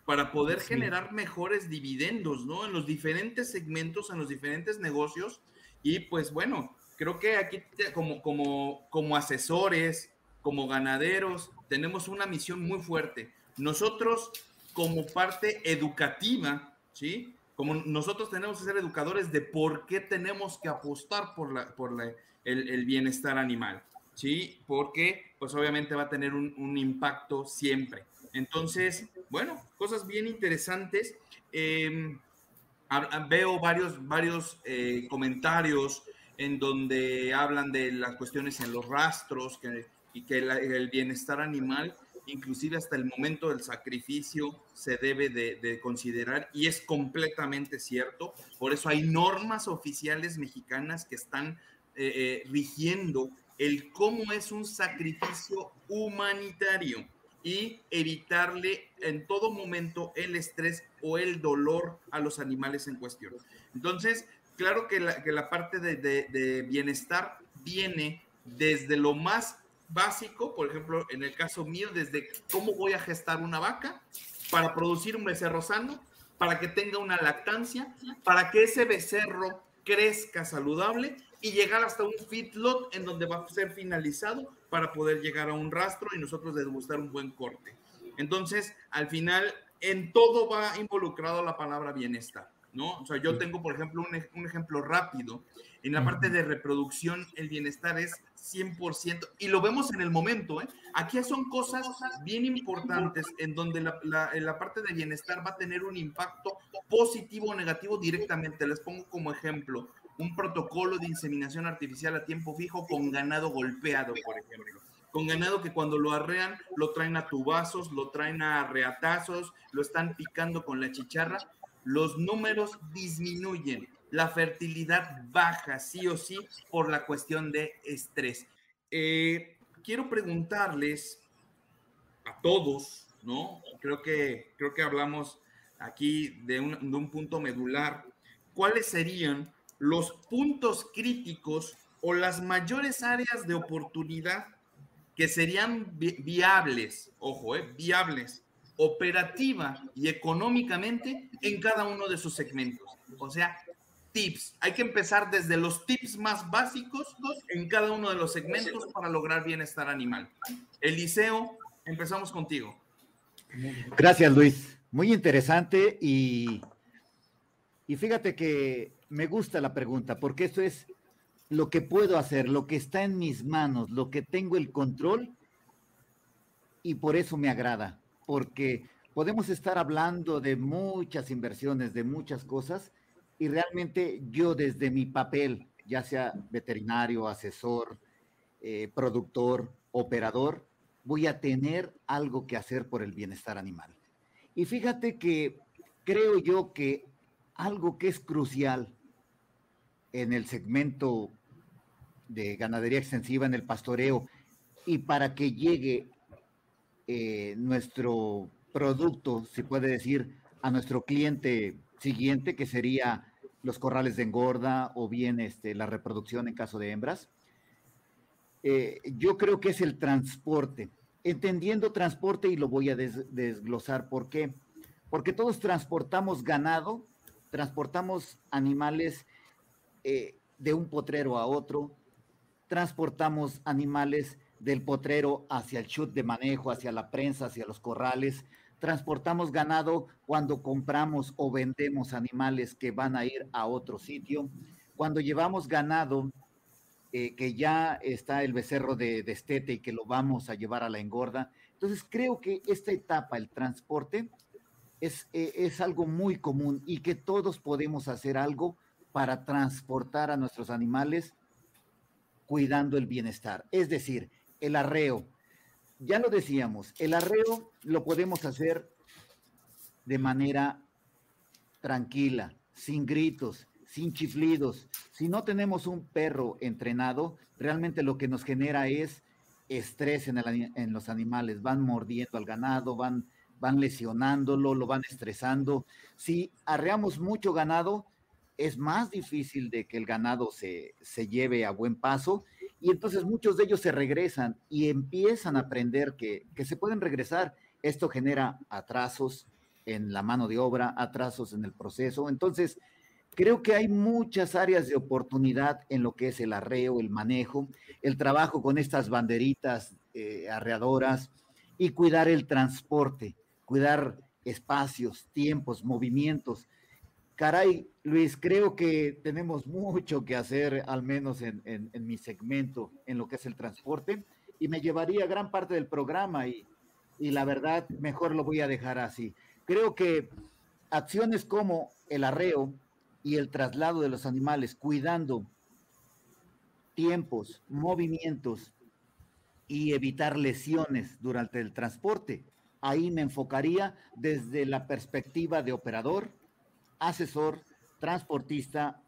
para poder generar mejores dividendos, ¿no? En los diferentes segmentos, en los diferentes negocios. Y pues bueno, creo que aquí como, como, como asesores, como ganaderos, tenemos una misión muy fuerte. Nosotros, como parte educativa, ¿sí? Como nosotros tenemos que ser educadores de por qué tenemos que apostar por, la, por la, el, bienestar animal, ¿sí? Porque, pues obviamente va a tener un, un impacto siempre. Entonces, bueno, cosas bien interesantes. Em, veo varios, varios eh, comentarios en donde hablan de las cuestiones en los rastros y que el bienestar animal, inclusive hasta el momento del sacrificio, se debe de, considerar y es completamente cierto. Por eso hay normas oficiales mexicanas que están eh, eh, rigiendo el cómo es un sacrificio humanitario y evitarle en todo momento el estrés o el dolor a los animales en cuestión. Entonces, claro que la, que la parte de, de, bienestar viene desde lo más básico, por ejemplo, en el caso mío, desde cómo voy a gestar una vaca para producir un becerro sano, para que tenga una lactancia, para que ese becerro crezca saludable y llegar hasta un feedlot en donde va a ser finalizado para poder llegar a un rastro y nosotros degustar un buen corte. Entonces, al final, en todo va involucrado la palabra bienestar, ¿no? O sea, yo tengo, por ejemplo, un, un ejemplo rápido. En la parte de reproducción, el bienestar es 100% y lo vemos en el momento, ¿eh? Aquí son cosas bien importantes en donde la, la, la parte de bienestar va a tener un impacto positivo o negativo directamente. Les pongo como ejemplo, un protocolo de inseminación artificial a tiempo fijo con ganado golpeado, por ejemplo. Con ganado que cuando lo arrean, lo traen a tubazos, lo traen a reatazos, lo están picando con la chicharra. Los números disminuyen, la fertilidad baja, sí o sí, por la cuestión de estrés. Eh, quiero preguntarles a todos, ¿no? Creo que, creo que hablamos aquí de un, de un punto medular. ¿Cuáles serían los puntos críticos o las mayores áreas de oportunidad que serían viables, ojo, eh, viables, operativa y económicamente en cada uno de sus segmentos. O sea, tips. Hay que empezar desde los tips más básicos en cada uno de los segmentos para lograr bienestar animal. Eliseo, empezamos contigo. Gracias, Luis. Muy interesante y, y fíjate que me gusta la pregunta, porque esto es lo que puedo hacer, lo que está en mis manos, lo que tengo el control, y por eso me agrada, porque podemos estar hablando de muchas inversiones, de muchas cosas, y realmente yo desde mi papel, ya sea veterinario, asesor, eh, productor, operador, voy a tener algo que hacer por el bienestar animal. Y fíjate que creo yo que algo que es crucial en el segmento de ganadería extensiva, en el pastoreo, y para que llegue eh, nuestro producto, se puede decir, a nuestro cliente siguiente, que sería los corrales de engorda o bien este, la reproducción en caso de hembras. Eh, yo creo que es el transporte. Entendiendo transporte, y lo voy a desglosar, ¿por qué? Porque todos transportamos ganado, transportamos animales eh, de un potrero a otro, transportamos animales del potrero hacia el chute de manejo, hacia la prensa, hacia los corrales, transportamos ganado cuando compramos o vendemos animales que van a ir a otro sitio, cuando llevamos ganado eh, que ya está el becerro de destete y que lo vamos a llevar a la engorda. Entonces creo que esta etapa, el transporte, es, eh, es algo muy común y que todos podemos hacer algo para transportar a nuestros animales cuidando el bienestar. Es decir, el arreo. Ya lo decíamos, el arreo lo podemos hacer de manera tranquila, sin gritos, sin chiflidos. Si no tenemos un perro entrenado, realmente lo que nos genera es estrés en, en los animales. Van mordiendo al ganado, van, van lesionándolo, lo van estresando. Si arreamos mucho ganado, es más difícil de que el ganado se, lleve a buen paso y entonces muchos de ellos se regresan y empiezan a aprender que, que, se pueden regresar. Esto genera atrasos en la mano de obra, atrasos en el proceso. Entonces, creo que hay muchas áreas de oportunidad en lo que es el arreo, el manejo, el trabajo con estas banderitas eh, arreadoras y cuidar el transporte, cuidar espacios, tiempos, movimientos Caray, Luis, creo que tenemos mucho que hacer, al menos en, mi segmento, en lo que es el transporte, y me llevaría gran parte del programa y, y la verdad mejor lo voy a dejar así. Creo que acciones como el arreo y el traslado de los animales, cuidando tiempos, movimientos y evitar lesiones durante el transporte. Ahí me enfocaría desde la perspectiva de operador, asesor, transportista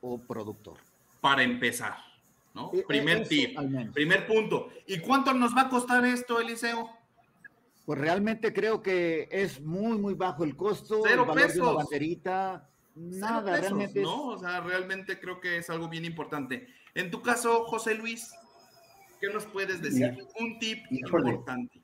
o productor. Para empezar, ¿no? Eh, primer eso, tip, primer punto. ¿Y cuánto nos va a costar esto, Eliseo? Pues realmente creo que es muy, muy bajo el costo, Cero el valor de pesos. una banderita, Cero nada, pesos, realmente es- ¿no? O sea, realmente creo que es algo bien importante. En tu caso, José Luis, ¿qué nos puedes decir? Mira, Un tip híjole. importante.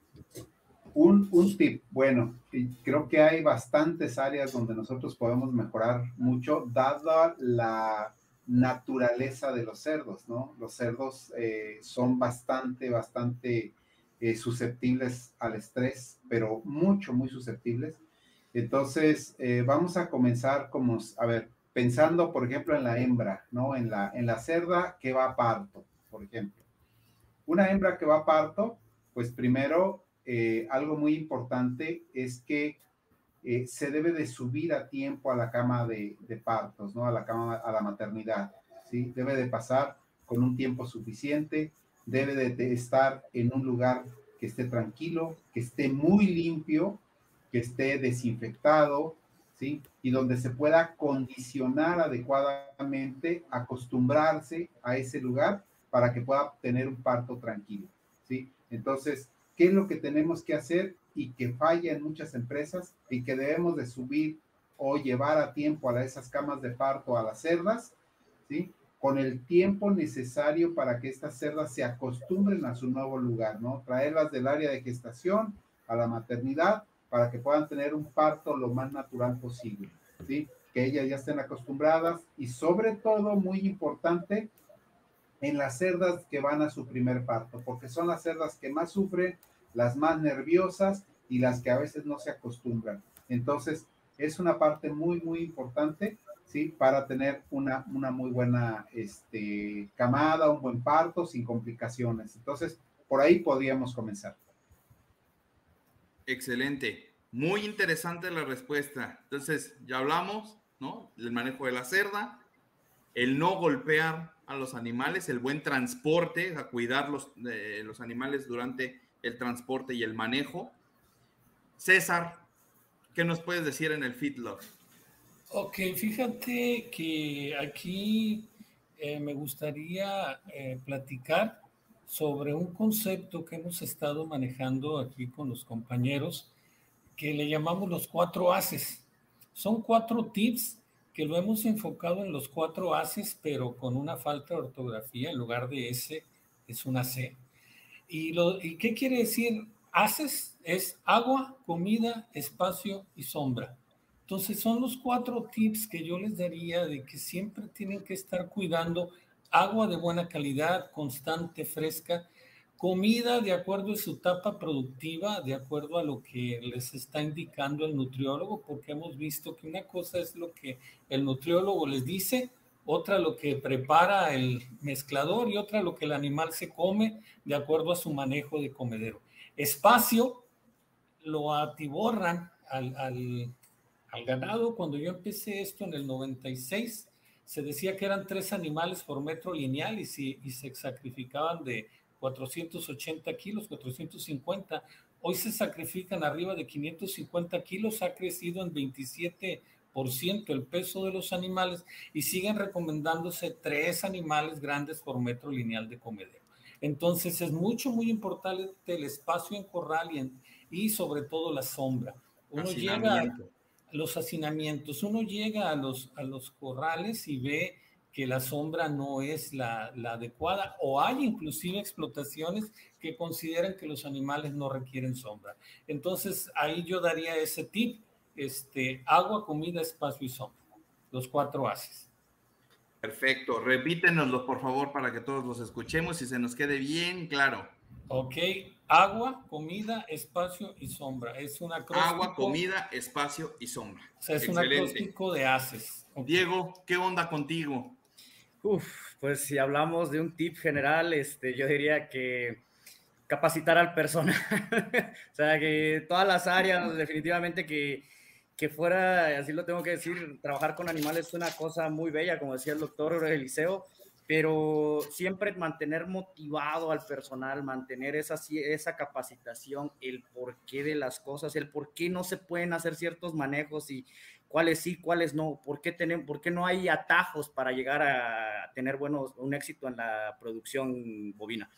Un, un tip, bueno, creo que hay bastantes áreas donde nosotros podemos mejorar mucho, dada la naturaleza de los cerdos, ¿no? Los cerdos eh, son bastante, bastante eh, susceptibles al estrés, pero mucho, muy susceptibles. Entonces, eh, vamos a comenzar como, a ver, pensando, por ejemplo, en la hembra, ¿no? En la, en la cerda que va a parto, por ejemplo. Una hembra que va a parto, pues primero, eh, algo muy importante es que eh, se debe de subir a tiempo a la cama de, partos, ¿no? A la cama, a la maternidad, ¿sí? Debe de pasar con un tiempo suficiente, debe de, de estar en un lugar que esté tranquilo, que esté muy limpio, que esté desinfectado, ¿sí? Y donde se pueda condicionar adecuadamente, acostumbrarse a ese lugar para que pueda tener un parto tranquilo, ¿sí? Entonces, ¿qué es lo que tenemos que hacer y que falla en muchas empresas y que debemos de subir o llevar a tiempo a esas camas de parto a las cerdas, ¿sí? Con el tiempo necesario para que estas cerdas se acostumbren a su nuevo lugar, ¿no? Traerlas del área de gestación a la maternidad para que puedan tener un parto lo más natural posible, ¿sí? Que ellas ya estén acostumbradas y sobre todo, muy importante, en las cerdas que van a su primer parto, porque son las cerdas que más sufren, las más nerviosas y las que a veces no se acostumbran. Entonces, es una parte muy, muy importante, ¿sí? Para tener una, una muy buena este, camada, un buen parto sin complicaciones. Entonces, por ahí podríamos comenzar. Excelente. Muy interesante la respuesta. Entonces, ya hablamos, ¿no? El manejo de la cerda, el no golpear a los animales, el buen transporte, a cuidar los, eh, los animales durante el transporte y el manejo. César, ¿qué nos puedes decir en el feedlot? Ok, fíjate que aquí eh, me gustaría eh, platicar sobre un concepto que hemos estado manejando aquí con los compañeros que le llamamos los cuatro haces. Son cuatro tips que lo hemos enfocado en los cuatro haces, pero con una falta de ortografía, en lugar de S es una C. ¿Y, lo, ¿Y qué quiere decir haces? Es agua, comida, espacio y sombra. Entonces son los cuatro tips que yo les daría de que siempre tienen que estar cuidando agua de buena calidad, constante, fresca, comida de acuerdo a su etapa productiva, de acuerdo a lo que les está indicando el nutriólogo, porque hemos visto que una cosa es lo que el nutriólogo les dice, otra lo que prepara el mezclador y otra lo que el animal se come de acuerdo a su manejo de comedero. Espacio lo atiborran al, al, ganado. Cuando yo empecé esto en el 96, se decía que eran tres animales por metro lineal y, si, y se sacrificaban de 480 kilos, 450. Hoy se sacrifican arriba de 550 kilos, ha crecido en 27 el peso de los animales y siguen recomendándose tres animales grandes por metro lineal de comedero. Entonces es mucho, muy importante el espacio en corral y, en, y sobre todo la sombra. Uno llega a los hacinamientos, uno llega a los, a los corrales y ve que la sombra no es la, la, adecuada o hay inclusive explotaciones que consideran que los animales no requieren sombra. Entonces ahí yo daría ese tip, este, agua, comida, espacio y sombra, los cuatro haces. Perfecto, repítenoslos por favor para que todos los escuchemos y se nos quede bien claro. Ok, agua, comida, espacio y sombra. Es un acróstico. Agua, comida, espacio y sombra. O sea, es Excelente. un acróstico de haces. Okay. Diego, ¿qué onda contigo? Pues si hablamos de un tip general, este, yo diría que capacitar al personal. o sea, que todas las áreas, definitivamente que, que fuera, así lo tengo que decir, trabajar con animales es una cosa muy bella, como decía el doctor Eliseo, pero siempre mantener motivado al personal, mantener esa, esa capacitación, el porqué de las cosas, el por qué no se pueden hacer ciertos manejos y cuáles sí, cuáles no, por qué, tenemos, por qué no hay atajos para llegar a tener buenos, un éxito en la producción bovina.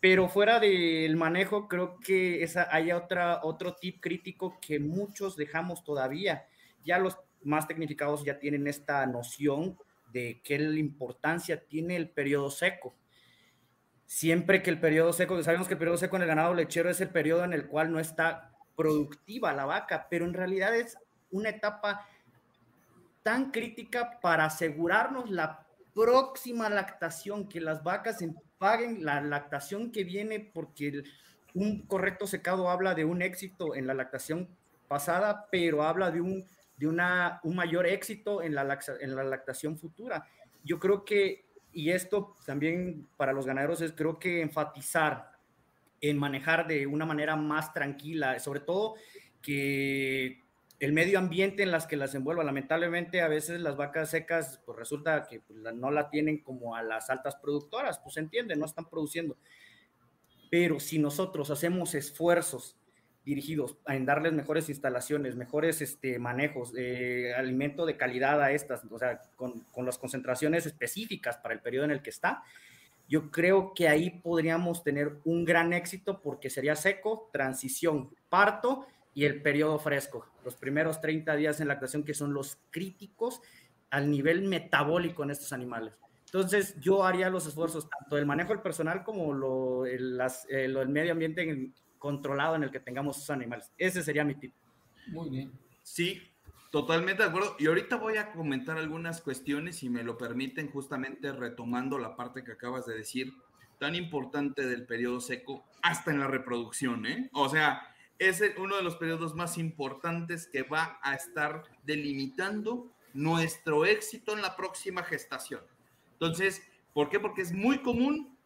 Pero fuera del manejo, creo que esa, hay otra, otro tip crítico que muchos dejamos todavía. Ya los más tecnificados ya tienen esta noción de qué importancia tiene el periodo seco. Siempre que el periodo seco, sabemos que el periodo seco en el ganado lechero es el periodo en el cual no está productiva la vaca, pero en realidad es una etapa tan crítica para asegurarnos la próxima lactación, que las vacas paguen la lactación que viene, porque un correcto secado habla de un éxito en la lactación pasada, pero habla de un, de una, un mayor éxito en la, en la lactación futura. Yo creo que, y esto también para los ganaderos es, creo que enfatizar en manejar de una manera más tranquila, sobre todo que el medio ambiente en las que las envuelva. Lamentablemente, a veces las vacas secas, pues resulta que pues, no la tienen como a las altas productoras, pues se entiende, no están produciendo. Pero si nosotros hacemos esfuerzos dirigidos en darles mejores instalaciones, mejores este, manejos, de alimento de calidad a estas, o sea, con, con las concentraciones específicas para el periodo en el que está, yo creo que ahí podríamos tener un gran éxito porque sería seco, transición, parto y el periodo fresco, los primeros 30 días en lactación que son los críticos al nivel metabólico en estos animales. Entonces, yo haría los esfuerzos tanto del manejo del personal como lo, el, eh, lo, el medio ambiente controlado en el que tengamos esos animales. Ese sería mi tip. Muy bien. Sí, totalmente de acuerdo. Y ahorita voy a comentar algunas cuestiones, si me lo permiten, justamente retomando la parte que acabas de decir, tan importante del periodo seco, hasta en la reproducción, ¿eh? O sea, es uno de los periodos más importantes que va a estar delimitando nuestro éxito en la próxima gestación. Entonces, ¿por qué? Porque es muy común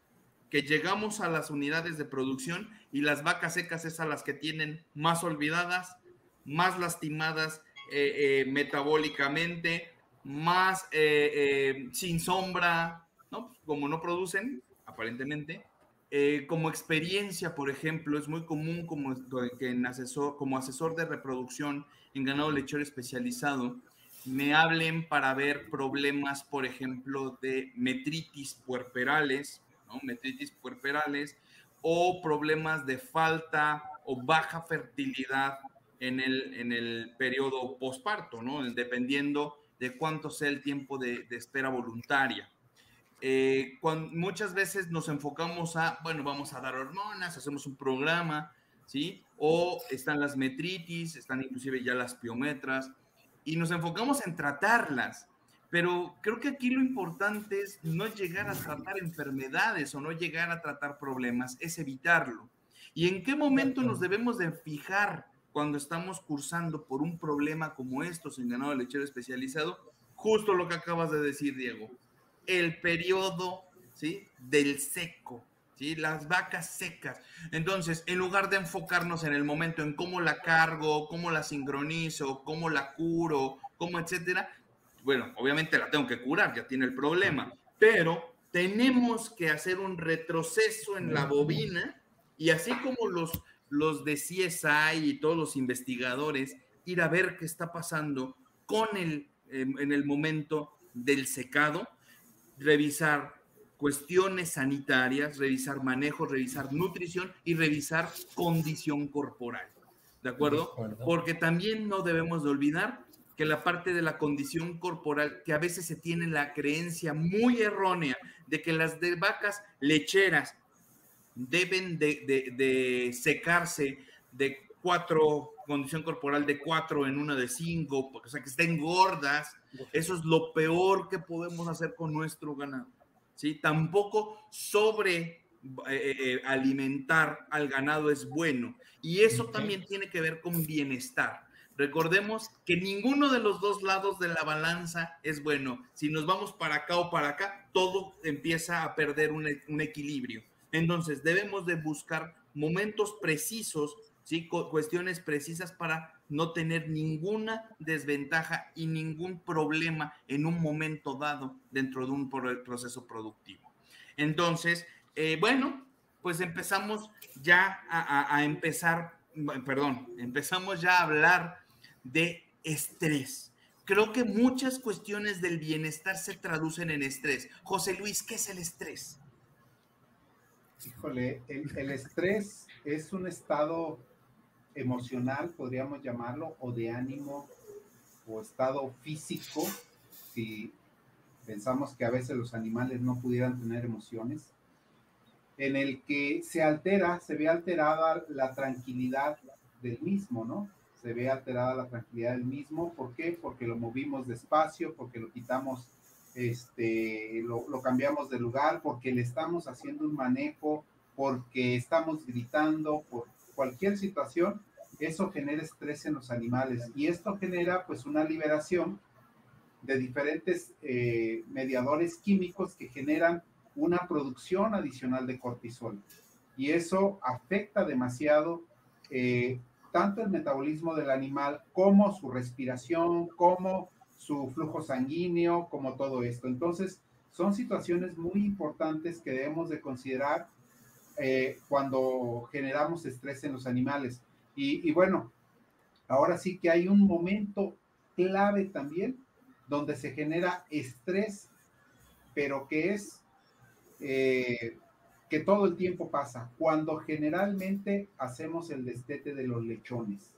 que llegamos a las unidades de producción y las vacas secas es las que tienen más olvidadas, más lastimadas eh, eh, metabólicamente, más eh, sin sombra, ¿no? Como no producen, aparentemente, eh, como experiencia, por ejemplo, es muy común como, que en asesor, como asesor de reproducción en ganado lechero especializado, me hablen para ver problemas, por ejemplo, de metritis puerperales, ¿no? metritis puerperales, o problemas de falta o baja fertilidad en el, en el periodo posparto, dependiendo de cuánto sea el tiempo de espera voluntaria. Eh, cuando, muchas veces nos enfocamos a, bueno, vamos a dar hormonas, hacemos un programa, ¿sí? O están las metritis, están inclusive ya las piometras, y nos enfocamos en tratarlas. Pero creo que aquí lo importante es no llegar a tratar enfermedades o no llegar a tratar problemas, es evitarlo. ¿Y en qué momento nos debemos de fijar cuando estamos cursando por un problema como estos en ganado lechero especializado? Justo lo que acabas de decir, Diego el periodo ¿sí? del seco, ¿sí? las vacas secas. Entonces, en lugar de enfocarnos en el momento en cómo la cargo, cómo la sincronizo, cómo la curo, cómo etcétera, bueno, obviamente la tengo que curar, ya tiene el problema, pero tenemos que hacer un retroceso en la bobina y así como los, los de CSI y todos los investigadores, ir a ver qué está pasando con el, en el momento del secado, revisar cuestiones sanitarias, revisar manejo, revisar nutrición y revisar condición corporal. ¿De acuerdo? Porque también no debemos de olvidar que la parte de la condición corporal, que a veces se tiene la creencia muy errónea de que las de vacas lecheras deben de, de secarse de cuatro, condición corporal de cuatro en una de cinco, o sea, que estén gordas. Eso es lo peor que podemos hacer con nuestro ganado. ¿sí? Tampoco sobre eh, eh, alimentar al ganado es bueno. Y eso también tiene que ver con bienestar. Recordemos que ninguno de los dos lados de la balanza es bueno. Si nos vamos para acá o para acá, todo empieza a perder un, un equilibrio. Entonces, debemos de buscar momentos precisos, ¿sí? cuestiones precisas para no tener ninguna desventaja y ningún problema en un momento dado dentro de un proceso productivo. Entonces, eh, bueno, pues empezamos ya a, a empezar, perdón, empezamos ya a hablar de estrés. Creo que muchas cuestiones del bienestar se traducen en estrés. José Luis, ¿qué es el estrés? Híjole, el, estrés es un estado emocional, podríamos llamarlo, o de ánimo, o estado físico, si pensamos que a veces los animales no pudieran tener emociones, en el que se altera, se ve alterada la tranquilidad del mismo, ¿no? Se ve alterada la tranquilidad del mismo. ¿Por qué? Porque lo movimos despacio, porque lo quitamos este, lo, cambiamos de lugar porque le estamos haciendo un manejo, porque estamos gritando, por cualquier situación, eso genera estrés en los animales y esto genera pues una liberación de diferentes eh, mediadores químicos que generan una producción adicional de cortisol y eso afecta demasiado eh, tanto el metabolismo del animal como su respiración, como su flujo sanguíneo, como todo esto. Entonces, son situaciones muy importantes que debemos de considerar eh, cuando generamos estrés en los animales. Y, bueno, ahora sí que hay un momento clave también donde se genera estrés, pero que es eh, que todo el tiempo pasa, cuando generalmente hacemos el destete de los lechones.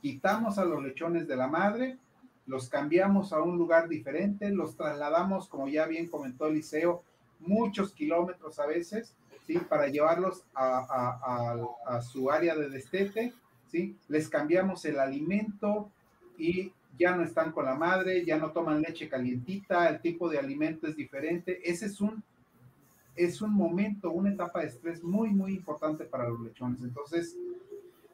Quitamos a los lechones de la madre los cambiamos a un lugar diferente, los trasladamos, como ya bien comentó Eliseo, muchos kilómetros a veces, ¿sí? Para llevarlos a, su área de destete, ¿sí? Les cambiamos el alimento y ya no están con la madre, ya no toman leche calientita, el tipo de alimento es diferente. Ese es un, es un momento, una etapa de estrés muy, muy importante para los lechones. Entonces,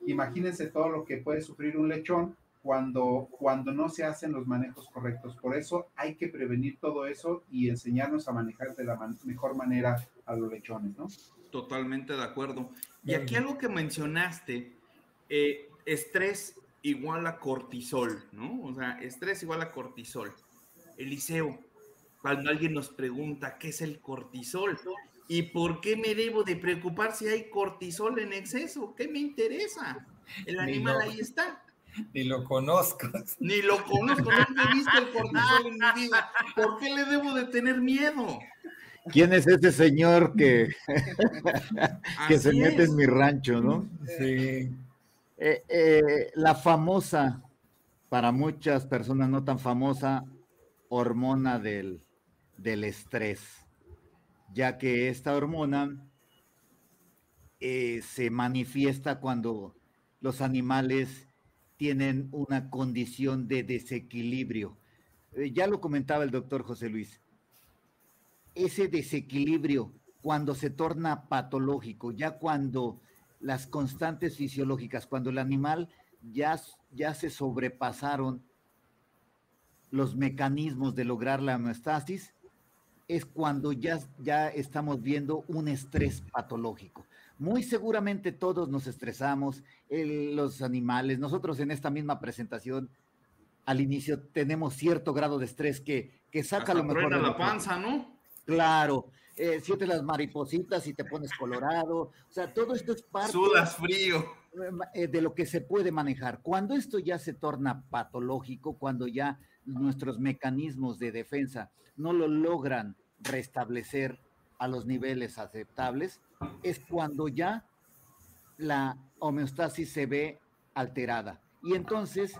imagínense todo lo que puede sufrir un lechón cuando, cuando no se hacen los manejos correctos. Por eso hay que prevenir todo eso y enseñarnos a manejar de la mejor manera a los lechones, ¿no? Totalmente de acuerdo. Y aquí algo que mencionaste, eh, estrés igual a cortisol, ¿no? O sea, estrés igual a cortisol. Eliseo, cuando alguien nos pregunta qué es el cortisol y por qué me debo de preocupar si hay cortisol en exceso, ¿qué me interesa? El animal ahí está. Ni lo conozco. Ni lo conozco, no he visto el cortisol en mi vida. ¿Por qué le debo de tener miedo? ¿Quién es ese señor que, que se mete en mi rancho, no? Sí. Eh, eh, la famosa, para muchas personas no tan famosa, hormona del, del estrés, ya que esta hormona eh, se manifiesta cuando los animales tienen una condición de desequilibrio. Ya lo comentaba el doctor José Luis. Ese desequilibrio, cuando se torna patológico, ya cuando las constantes fisiológicas, cuando el animal ya, ya se sobrepasaron los mecanismos de lograr la homeostasis, es cuando ya, ya estamos viendo un estrés patológico. Muy seguramente todos nos estresamos, los animales, nosotros en esta misma presentación al inicio tenemos cierto grado de estrés que, que saca lo mejor. De la panza, ¿no? Claro, eh, sientes las maripositas y te pones colorado, o sea, todo esto es parte. Sudas frío. Eh, de lo que se puede manejar. Cuando esto ya se torna patológico, cuando ya nuestros mecanismos de defensa no lo logran restablecer a los niveles aceptables, es cuando ya la homeostasis se ve alterada. Y entonces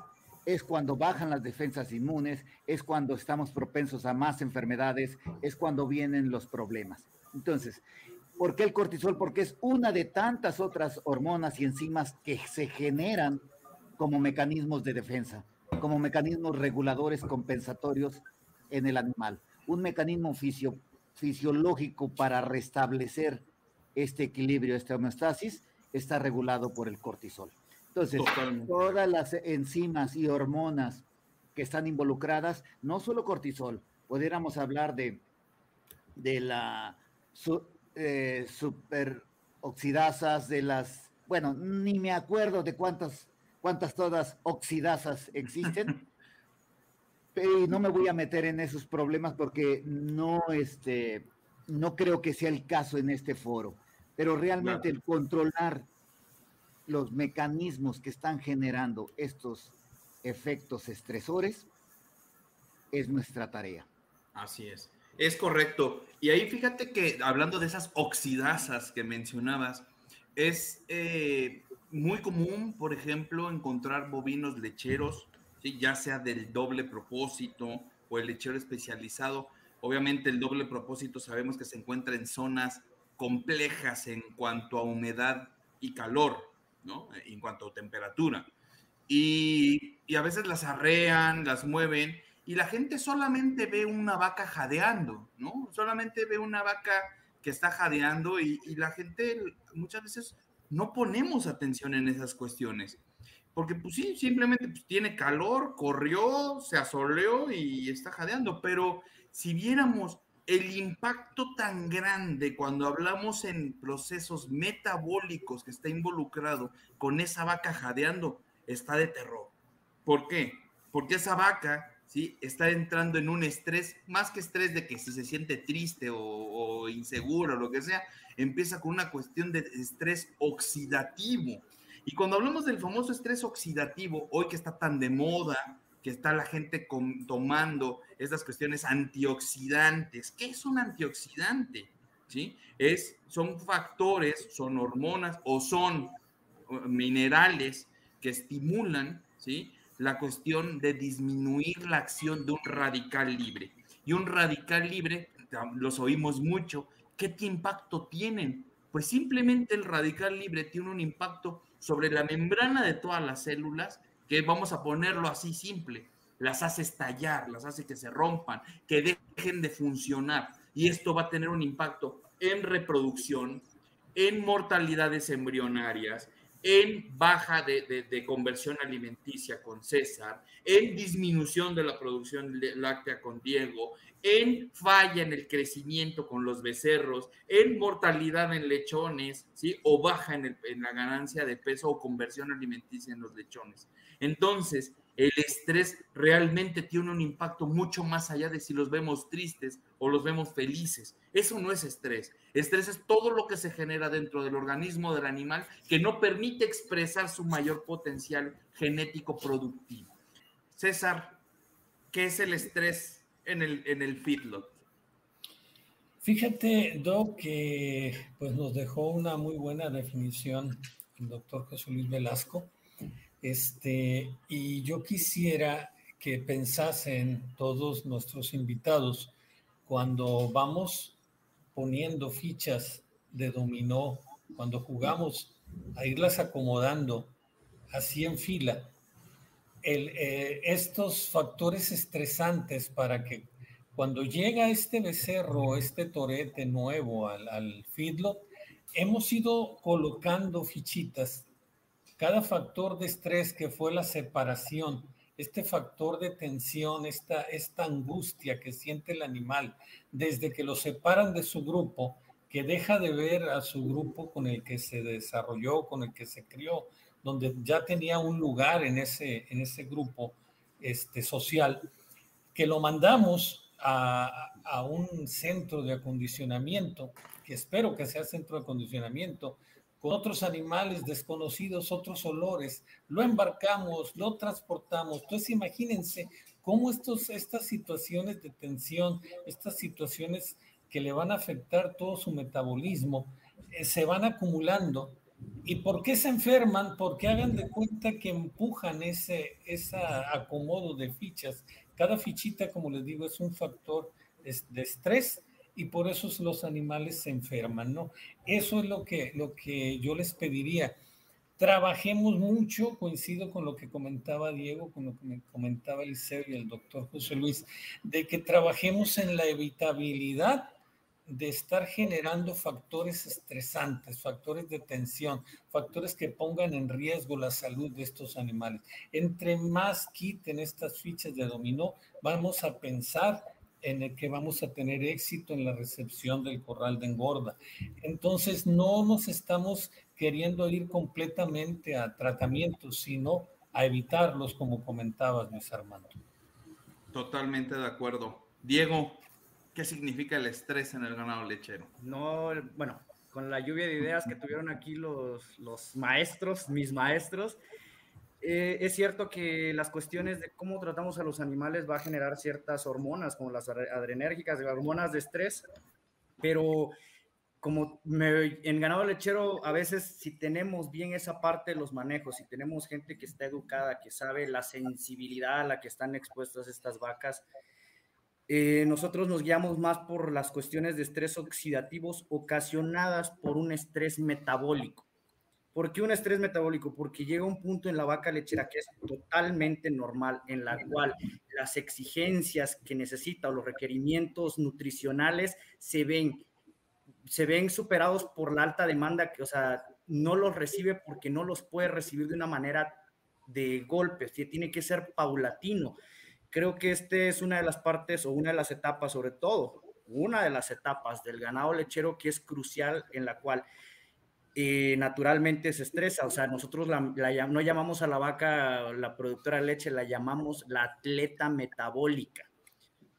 es cuando bajan las defensas inmunes, es cuando estamos propensos a más enfermedades, es cuando vienen los problemas. Entonces, ¿por qué el cortisol? Porque es una de tantas otras hormonas y enzimas que se generan como mecanismos de defensa, como mecanismos reguladores compensatorios en el animal. Un mecanismo fisiológico para restablecer este equilibrio, esta homeostasis, está regulado por el cortisol. Entonces, todas las enzimas y hormonas que están involucradas, no solo cortisol, pudiéramos hablar de, de la eh, super oxidasas, de las, bueno, ni me acuerdo de cuántas, cuántas todas oxidasas existen. y no me voy a meter en esos problemas porque no, este, no creo que sea el caso en este foro. Pero realmente el controlar los mecanismos que están generando estos efectos estresores es nuestra tarea. Así es. Es correcto. Y ahí fíjate que hablando de esas oxidasas que mencionabas, es eh, muy común, por ejemplo, encontrar bovinos lecheros, ya sea del doble propósito o el lechero especializado. Obviamente el doble propósito sabemos que se encuentra en zonas complejas en cuanto a humedad y calor, ¿no? En cuanto a temperatura. Y, y a veces las arrean, las mueven y la gente solamente ve una vaca jadeando, ¿no? Solamente ve una vaca que está jadeando y, la gente muchas veces no ponemos atención en esas cuestiones. Porque pues sí, simplemente pues, tiene calor, corrió, se asoleó y está jadeando. Pero si viéramos el impacto tan grande cuando hablamos en procesos metabólicos que está involucrado con esa vaca jadeando, está de terror. ¿Por qué? Porque esa vaca ¿sí? Está entrando en un estrés, más que estrés de que si se siente triste o, inseguro o lo que sea, empieza con una cuestión de estrés oxidativo. Y cuando hablamos del famoso estrés oxidativo, hoy que está tan de moda, que está la gente tomando estas cuestiones antioxidantes, ¿qué es un antioxidante? ¿Sí? Es, son factores, son hormonas o son uh, minerales que estimulan, ¿sí? la cuestión de disminuir la acción de un radical libre. Y un radical libre, los oímos mucho, ¿qué impacto tienen? Pues simplemente el radical libre tiene un impacto sobre la membrana de todas las células, que vamos a ponerlo así simple, las hace estallar, las hace que se rompan, que dejen de funcionar. Y esto va a tener un impacto en reproducción, en mortalidades embrionarias, en baja de, conversión alimenticia con César, en disminución de la producción láctea con Diego, en falla en el crecimiento con los becerros, en mortalidad en lechones, ¿sí? O baja en, en la ganancia de peso o conversión alimenticia en los lechones. Entonces, el estrés realmente tiene un impacto mucho más allá de si los vemos tristes o los vemos felices. Eso no es estrés. Estrés es todo lo que se genera dentro del organismo del animal que no permite expresar su mayor potencial genético productivo. César, ¿qué es el estrés en el, en el feedlot? Fíjate, Doc, que pues nos dejó una muy buena definición el doctor José Luis Velasco este, y yo quisiera que pensasen todos nuestros invitados cuando vamos poniendo fichas de dominó, cuando jugamos a irlas acomodando así en fila, eh, estos factores estresantes para que cuando llega este becerro, este torete nuevo al, al feedlot, hemos ido colocando fichitas cada factor de estrés que fue la separación, este factor de tensión, esta, esta angustia que siente el animal desde que lo separan de su grupo, que deja de ver a su grupo con el que se desarrolló, con el que se crió, donde ya tenía un lugar en ese, en ese grupo este, social, que lo mandamos a, a un centro de acondicionamiento, que espero que sea centro de acondicionamiento, con otros animales desconocidos, otros olores, lo embarcamos, lo transportamos. Entonces imagínense cómo estos, estas situaciones de tensión, estas situaciones que le van a afectar todo su metabolismo, eh, se van acumulando. ¿Y por qué se enferman? Porque hagan de cuenta que empujan ese, ese acomodo de fichas. Cada fichita, como les digo, es un factor de estrés y por eso los animales se enferman, ¿no? Eso es lo que, lo que yo les pediría. Trabajemos mucho, coincido con lo que comentaba Diego, con lo que me comentaba Eliseo y el doctor José Luis, de que trabajemos en la evitabilidad de estar generando factores estresantes, factores de tensión, factores que pongan en riesgo la salud de estos animales. Entre más quiten estas fichas de dominó, vamos a pensar en el que vamos a tener éxito en la recepción del corral de engorda. Entonces, no nos estamos queriendo ir completamente a tratamientos, sino a evitarlos, como comentabas, Luis Armando. Totalmente de acuerdo. Diego, ¿qué significa el estrés en el ganado lechero? No, bueno, con la lluvia de ideas que tuvieron aquí los, los maestros, mis maestros, eh, es cierto que las cuestiones de cómo tratamos a los animales va a generar ciertas hormonas, como las adrenérgicas, hormonas de estrés, pero como en ganado lechero, a veces si tenemos bien esa parte de los manejos, si tenemos gente que está educada, que sabe la sensibilidad a la que están expuestas estas vacas, eh, nosotros nos guiamos más por las cuestiones de estrés oxidativos ocasionadas por un estrés metabólico. ¿Por qué un estrés metabólico? Porque llega un punto en la vaca lechera que es totalmente normal, en la cual las exigencias que necesita o los requerimientos nutricionales se ven, se ven superados por la alta demanda, que, o sea, no los recibe porque no los puede recibir de una manera de golpes, tiene que ser paulatino. Creo que este es una de las partes o una de las etapas, sobre todo, una de las etapas del ganado lechero que es crucial en la cual naturalmente se estresa. O sea, nosotros no llamamos a la vaca la productora de leche, la llamamos la atleta metabólica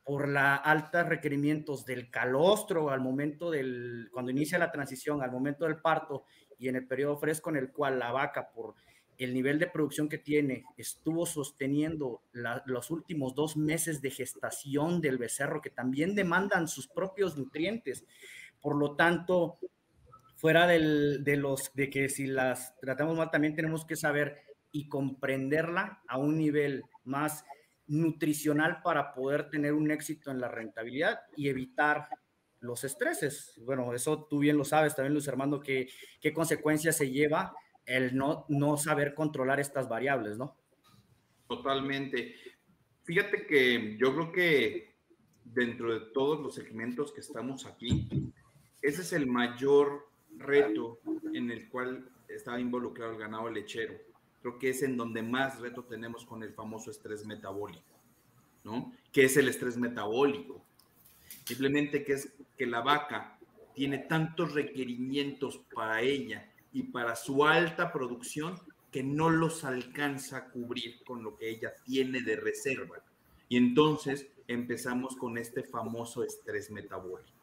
por la altos requerimientos del calostro al momento del, cuando inicia la transición, al momento del parto y en el periodo fresco en el cual la vaca, por el nivel de producción que tiene, estuvo sosteniendo los últimos dos meses de gestación del becerro, que también demandan sus propios nutrientes. Por lo tanto, fuera de los de que si las tratamos mal también tenemos que saber y comprenderla a un nivel más nutricional para poder tener un éxito en la rentabilidad y evitar los estreses. Bueno, eso tú bien lo sabes también, Luis Armando, que qué consecuencias se lleva el no, no saber controlar estas variables, ¿no? Totalmente. Fíjate que yo creo que dentro de todos los segmentos que estamos aquí, ese es el mayor reto en el cual estaba involucrado el ganado lechero. Creo que es en donde más reto tenemos con el famoso estrés metabólico, ¿no? ¿Qué es el estrés metabólico? Simplemente que es que la vaca tiene tantos requerimientos para ella y para su alta producción que no los alcanza a cubrir con lo que ella tiene de reserva. Y entonces empezamos con este famoso estrés metabólico.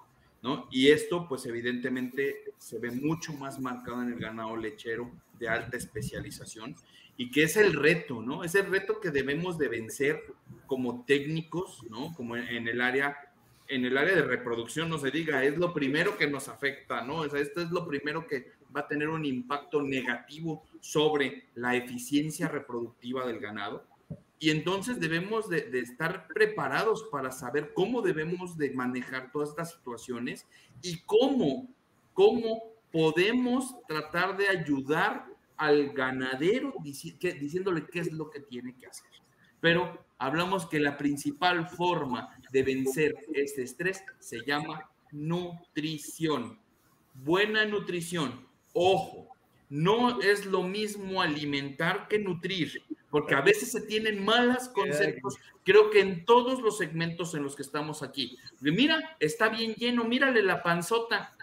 Y esto, pues evidentemente, se ve mucho más marcado en el ganado lechero de alta especialización y que es el reto, ¿no? Es el reto que debemos de vencer como técnicos, ¿no? Como en el área en el área de reproducción no se diga, es lo primero que nos afecta, ¿no? O esto es lo primero que va a tener un impacto negativo sobre la eficiencia reproductiva del ganado. Y entonces debemos de, estar preparados para saber cómo debemos de manejar todas estas situaciones y cómo, cómo podemos tratar de ayudar al ganadero diciéndole qué es lo que tiene que hacer. Pero hablamos que la principal forma de vencer este estrés se llama nutrición. Buena nutrición. Ojo, no es lo mismo alimentar que nutrir porque a veces se tienen malas conceptos, creo que en todos los segmentos en los que estamos aquí. Mira, está bien lleno, mírale la panzota,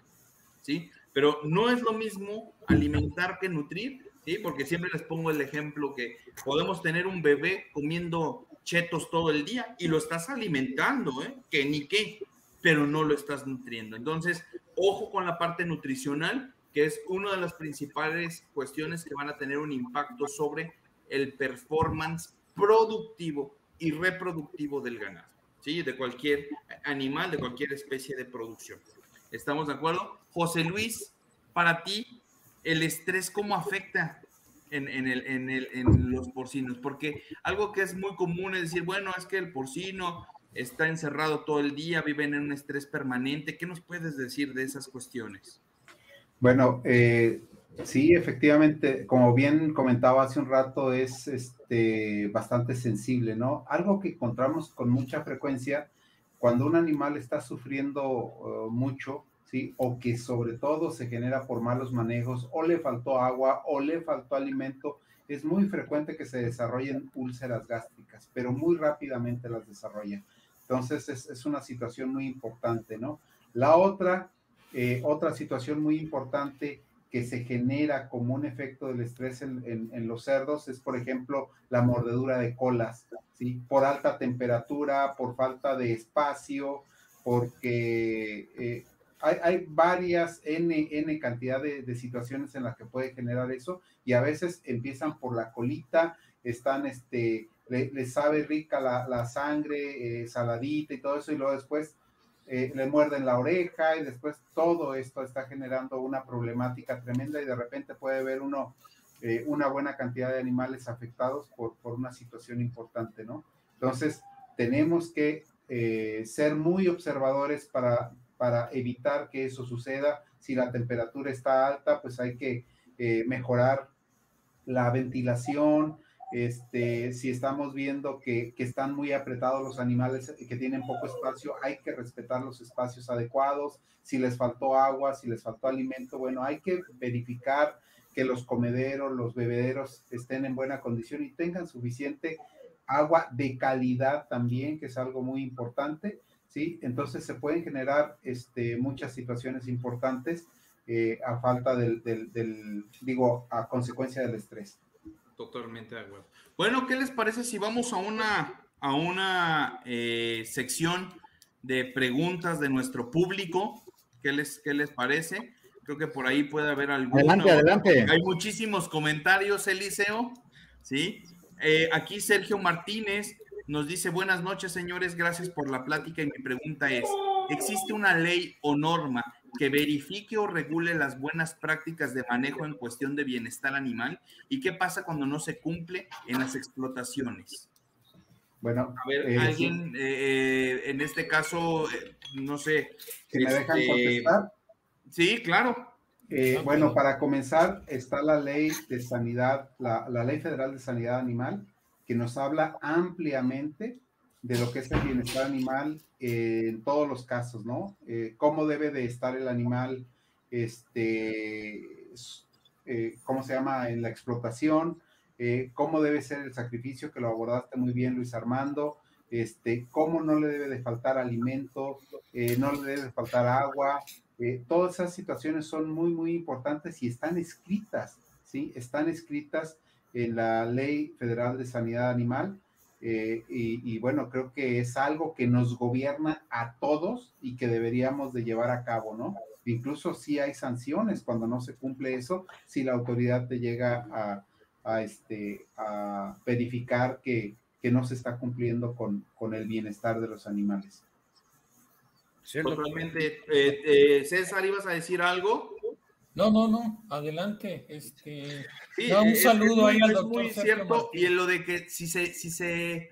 ¿sí? Pero no es lo mismo alimentar que nutrir, ¿sí? Porque siempre les pongo el ejemplo que podemos tener un bebé comiendo chetos todo el día y lo estás alimentando, ¿eh? Que ni qué, pero no lo estás nutriendo. Entonces, ojo con la parte nutricional, que es una de las principales cuestiones que van a tener un impacto sobre el performance productivo y reproductivo del ganado, ¿sí? De cualquier animal, de cualquier especie de producción. ¿Estamos de acuerdo? José Luis, para ti, el estrés, ¿cómo afecta en, el, en, el, en los porcinos? Porque algo que es muy común es decir, bueno, es que el porcino está encerrado todo el día, viven en un estrés permanente. ¿Qué nos puedes decir de esas cuestiones? Bueno, eh, Sí, efectivamente, como bien comentaba hace un rato, es este, bastante sensible, ¿no? Algo que encontramos con mucha frecuencia cuando un animal está sufriendo uh, mucho, ¿sí? O que sobre todo se genera por malos manejos, o le faltó agua, o le faltó alimento, es muy frecuente que se desarrollen úlceras gástricas, pero muy rápidamente las desarrollan. Entonces es, una situación muy importante, ¿no? La otra, eh, otra situación muy importante que se genera como un efecto del estrés en, los cerdos es, por ejemplo, la mordedura de colas, ¿sí? Por alta temperatura, por falta de espacio, porque eh, hay, varias N, N cantidad de, situaciones en las que puede generar eso y a veces empiezan por la colita, están, este, les sabe rica la, sangre, eh, saladita y todo eso y luego después eh, le muerden la oreja y después todo esto está generando una problemática tremenda y de repente puede haber uno, eh, una buena cantidad de animales afectados por, por, una situación importante, ¿no? Entonces, tenemos que ser muy observadores para, para evitar que eso suceda. Si la temperatura está alta, pues hay que eh, mejorar la ventilación. Este, si estamos viendo que, están muy apretados los animales que tienen poco espacio, hay que respetar los espacios adecuados. Si les faltó agua, si les faltó alimento, bueno, hay que verificar que los comederos, los bebederos estén en buena condición y tengan suficiente agua de calidad también, que es algo muy importante. ¿sí? Entonces se pueden generar este, muchas situaciones importantes eh, a falta del, digo, a consecuencia del estrés. Totalmente de acuerdo. Bueno, ¿qué les parece si vamos a una, a una eh, sección de preguntas de nuestro público? ¿Qué les, qué les parece? Creo que por ahí puede haber algún. Adelante, adelante. Hay muchísimos comentarios, Eliseo. ¿Sí? Eh, aquí Sergio Martínez nos dice, buenas noches señores, gracias por la plática y mi pregunta es, ¿existe una ley o norma que verifique o regule las buenas prácticas de manejo en cuestión de bienestar animal? ¿Y qué pasa cuando no se cumple en las explotaciones? Bueno, a ver, eh, alguien, eh, en este caso, eh, no sé. Si me dejan este, contestar. Sí, claro. bueno, para comenzar, está la ley de sanidad, la, la ley federal de sanidad animal, que nos habla ampliamente de lo que es el bienestar animal en todos los casos, ¿no? Eh, cómo debe de estar el animal, este, eh, cómo se llama en la explotación, eh, cómo debe ser el sacrificio, que lo abordaste muy bien, Luis Armando, este, cómo no le debe de faltar alimento, no le debe de faltar agua, todas esas situaciones son muy, muy importantes y están escritas, ¿sí? Están escritas en la Ley Federal de Sanidad Animal. Eh, y, bueno, creo que es algo que nos gobierna a todos y que deberíamos de llevar a cabo, ¿no? Incluso si hay sanciones cuando no se cumple eso, si la autoridad te llega a, este, a verificar que, no se está cumpliendo con, con el bienestar de los animales. Totalmente. Eh, eh, César, ¿ibas a decir algo? No, no, no, adelante. Este, un saludo ahí al doctor. Es muy cierto, y en lo de que si se, si se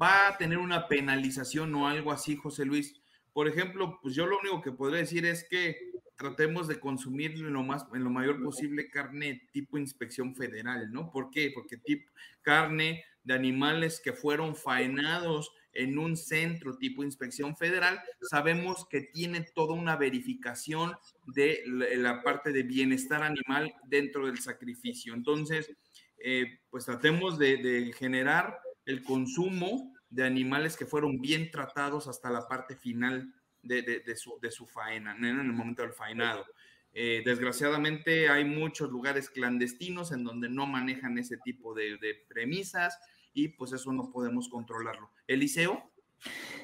va a tener una penalización o algo así, José Luis, por ejemplo, pues yo lo único que podría decir es que tratemos de consumir en lo, más, en lo mayor posible carne tipo inspección federal, ¿no? ¿Por qué? Porque tipo carne de animales que fueron faenados en un centro tipo inspección federal, sabemos que tiene toda una verificación de la parte de bienestar animal dentro del sacrificio. Entonces, eh, pues tratemos de, generar el consumo de animales que fueron bien tratados hasta la parte final de, su, faena, en el momento del faenado. Eh, desgraciadamente hay muchos lugares clandestinos en donde no manejan ese tipo de, premisas y pues eso no podemos controlarlo. Eliseo.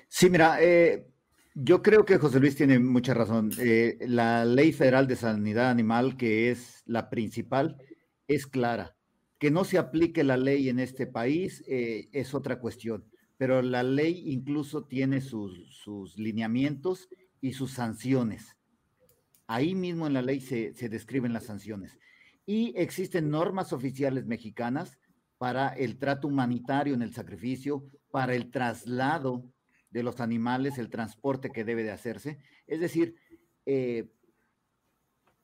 Sí, mira, eh, yo creo que José Luis tiene mucha razón. Eh, la ley federal de sanidad animal, que es la principal, es clara. Que no se aplique la ley en este país eh, es otra cuestión, pero la ley incluso tiene sus, sus, lineamientos y sus sanciones. Ahí mismo en la ley se, se describen las sanciones. Y existen normas oficiales mexicanas para el trato humanitario en el sacrificio, para el traslado de los animales, el transporte que debe de hacerse. Es decir, eh,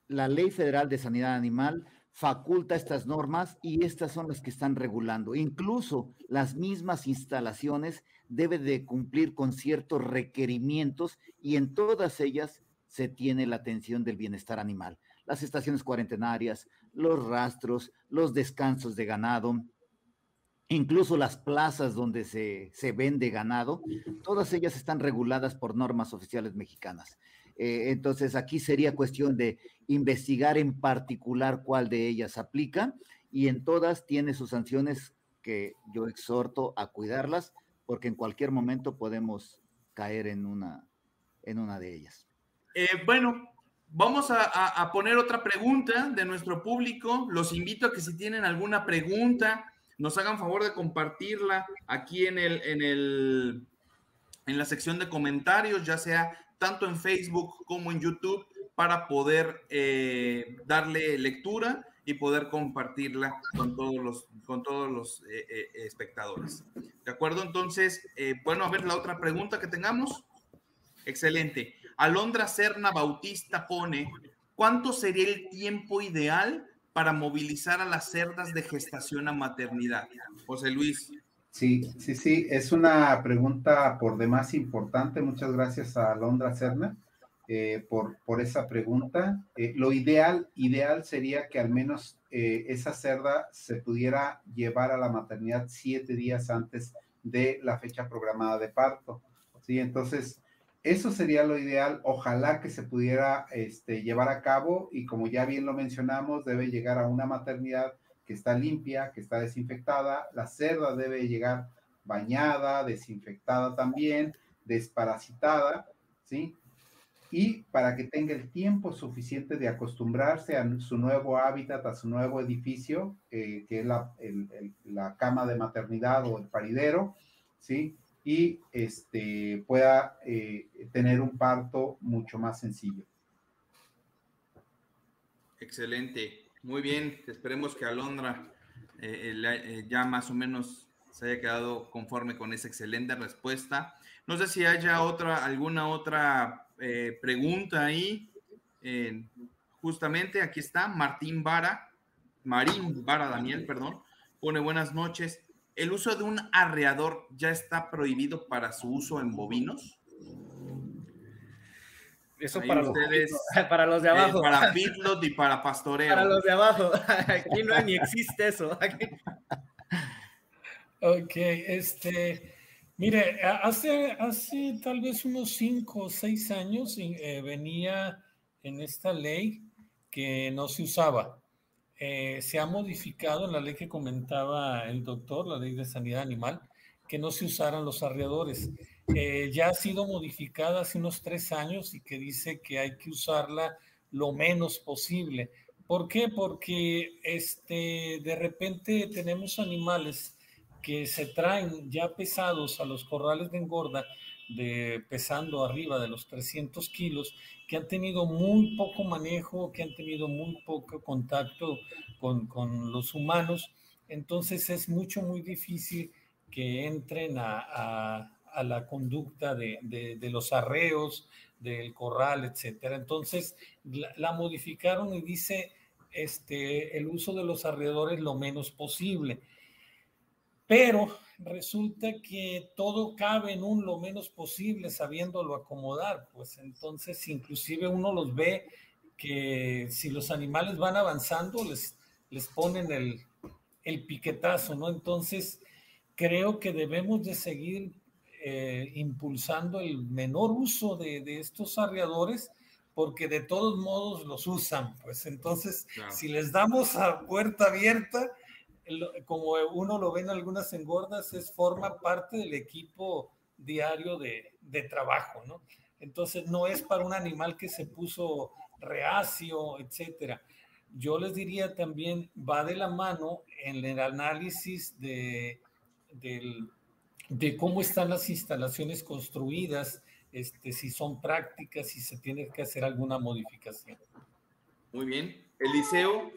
la Ley Federal de Sanidad Animal faculta estas normas y estas son las que están regulando. Incluso las mismas instalaciones deben de cumplir con ciertos requerimientos y en todas ellas se tiene la atención del bienestar animal. Las estaciones cuarentenarias, los rastros, los descansos de ganado, incluso las plazas donde se, se, vende ganado, todas ellas están reguladas por normas oficiales mexicanas. Eh, entonces, aquí sería cuestión de investigar en particular cuál de ellas aplica y en todas tiene sus sanciones que yo exhorto a cuidarlas porque en cualquier momento podemos caer en una, en una de ellas. Eh, bueno, vamos a, a, poner otra pregunta de nuestro público. Los invito a que si tienen alguna pregunta, nos hagan favor de compartirla aquí en, el, en, el, en la sección de comentarios, ya sea tanto en Facebook como en YouTube, para poder eh, darle lectura y poder compartirla con todos los, con todos los eh, eh, espectadores. ¿De acuerdo? Entonces, bueno, a ver la otra pregunta que tengamos. Excelente. Alondra Serna Bautista pone, ¿cuánto sería el tiempo ideal para movilizar a las cerdas de gestación a maternidad? José Luis. Sí, sí, sí, es una pregunta por demás importante. Muchas gracias a Alondra Serna eh, por, por esa pregunta. Eh, lo ideal, ideal sería que al menos eh, esa cerda se pudiera llevar a la maternidad siete días antes de la fecha programada de parto. Sí, entonces eso sería lo ideal. Ojalá que se pudiera este, llevar a cabo y como ya bien lo mencionamos, debe llegar a una maternidad que está limpia, que está desinfectada. La cerda debe llegar bañada, desinfectada también, desparasitada, ¿sí? Y para que tenga el tiempo suficiente de acostumbrarse a su nuevo hábitat, a su nuevo edificio, eh, que es la, la cama de maternidad o el paridero, ¿sí? Y este, pueda eh, tener un parto mucho más sencillo. Excelente, muy bien. Esperemos que Alondra eh, eh, ya más o menos se haya quedado conforme con esa excelente respuesta. No sé si haya otra, alguna otra pregunta ahí. justamente aquí está Martín Vara, Marín Vara Daniel, perdón, pone buenas noches. ¿El uso de un arreador ya está prohibido para su uso en bovinos? Eso para los, para los de eh, abajo. para feedlot y para pastoreo. Para los de abajo. Aquí no ni existe eso. Ok, este, mire, hace, hace tal vez unos cinco o seis años eh, venía en esta ley que no se usaba. Eh, se ha modificado en la ley que comentaba el doctor, la ley de sanidad animal, que no se usaran los arreadores. Eh, ya ha sido modificada hace unos tres años y que dice que hay que usarla lo menos posible. ¿Por qué? Porque este, de repente tenemos animales que se traen ya pesados a los corrales de engorda de pesando arriba de los 300 kilos, que han tenido muy poco manejo, que han tenido muy poco contacto con, con los humanos. Entonces es mucho, muy difícil que entren a, a, la conducta de, de, los arreos, del corral, etcétera. Entonces la, modificaron y dice este, el uso de los arredores lo menos posible. Pero resulta que todo cabe en un lo menos posible sabiéndolo acomodar, pues entonces inclusive uno los ve que si los animales van avanzando les, les ponen el, el piquetazo, ¿no? Entonces creo que debemos de seguir eh, impulsando el menor uso de, de, estos arreadores porque de todos modos los usan, pues entonces si les damos a puerta abierta, como uno lo ve en algunas engordas, es forma parte del equipo diario de, trabajo, ¿no? Entonces no es para un animal que se puso reacio, etcétera. Yo les diría también, va de la mano en el análisis de cómo están las instalaciones construidas, este, si son prácticas, si se tiene que hacer alguna modificación. Muy bien. Eliseo,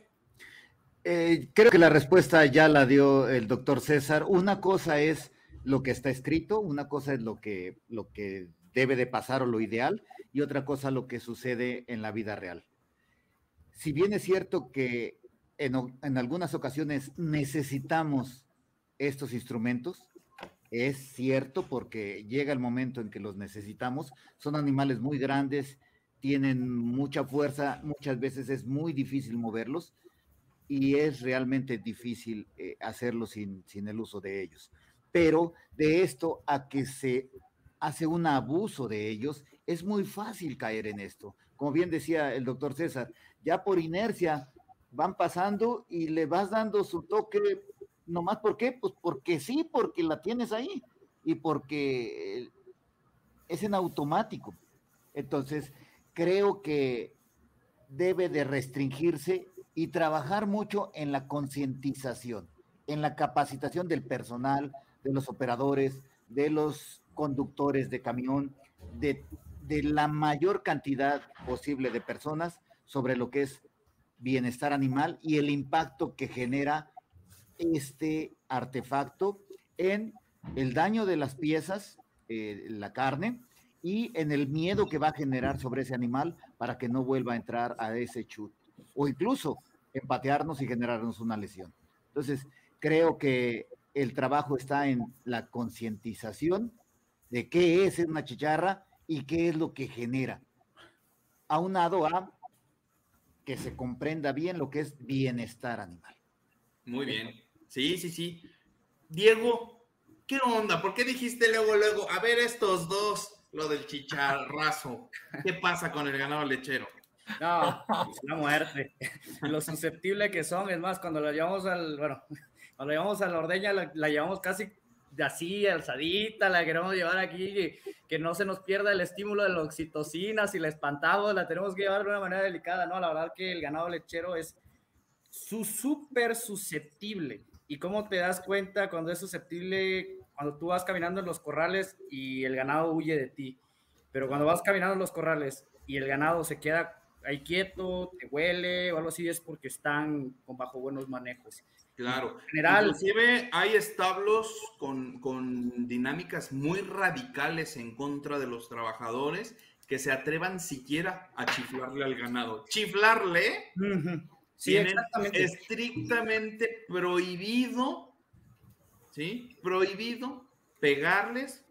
eh, creo que la respuesta ya la dio el doctor César. Una cosa es lo que está escrito, una cosa es lo que, lo que debe de pasar o lo ideal, y otra cosa lo que sucede en la vida real. Si bien es cierto que en, en algunas ocasiones necesitamos estos instrumentos, es cierto porque llega el momento en que los necesitamos, son animales muy grandes, tienen mucha fuerza, muchas veces es muy difícil moverlos, y es realmente difícil eh, hacerlo sin, sin el uso de ellos. Pero de esto a que se hace un abuso de ellos, es muy fácil caer en esto. Como bien decía el doctor César, ya por inercia van pasando y le vas dando su toque, nomás ¿por qué? Pues porque sí, porque la tienes ahí y porque es en automático. Entonces, creo que debe de restringirse y trabajar mucho en la concientización, en la capacitación del personal, de los operadores, de los conductores de camión, de, la mayor cantidad posible de personas sobre lo que es bienestar animal y el impacto que genera este artefacto en el daño de las piezas, eh, la carne, y en el miedo que va a generar sobre ese animal para que no vuelva a entrar a ese chut, o incluso empatearnos y generarnos una lesión. Entonces, creo que el trabajo está en la concientización de qué es una chicharra y qué es lo que genera. Aunado a que se comprenda bien lo que es bienestar animal. Muy bien. Sí, sí, sí. Diego, ¿qué onda? ¿Por qué dijiste luego, luego, a ver estos dos, lo del chicharrazo? ¿Qué pasa con el ganado lechero? No, es una muerte. Lo susceptible que son, es más, cuando la llevamos al, bueno, cuando la llevamos a la ordeña, la, llevamos casi así, alzadita, la queremos llevar aquí, que, no se nos pierda el estímulo de la oxitocina, si la espantamos, la tenemos que llevar de una manera delicada, ¿no? La verdad que el ganado lechero es súper susceptible. ¿Y cómo te das cuenta cuando es susceptible? Cuando tú vas caminando en los corrales y el ganado huye de ti. Pero cuando vas caminando en los corrales y el ganado se queda ahí quieto, te huele o algo así, es porque están con bajo buenos manejos. Claro. general. Inclusive hay establos con, con, dinámicas muy radicales en contra de los trabajadores que se atrevan siquiera a chiflarle al ganado. Chiflarle, sí, exactamente. estrictamente prohibido, ¿sí? Prohibido pegarles,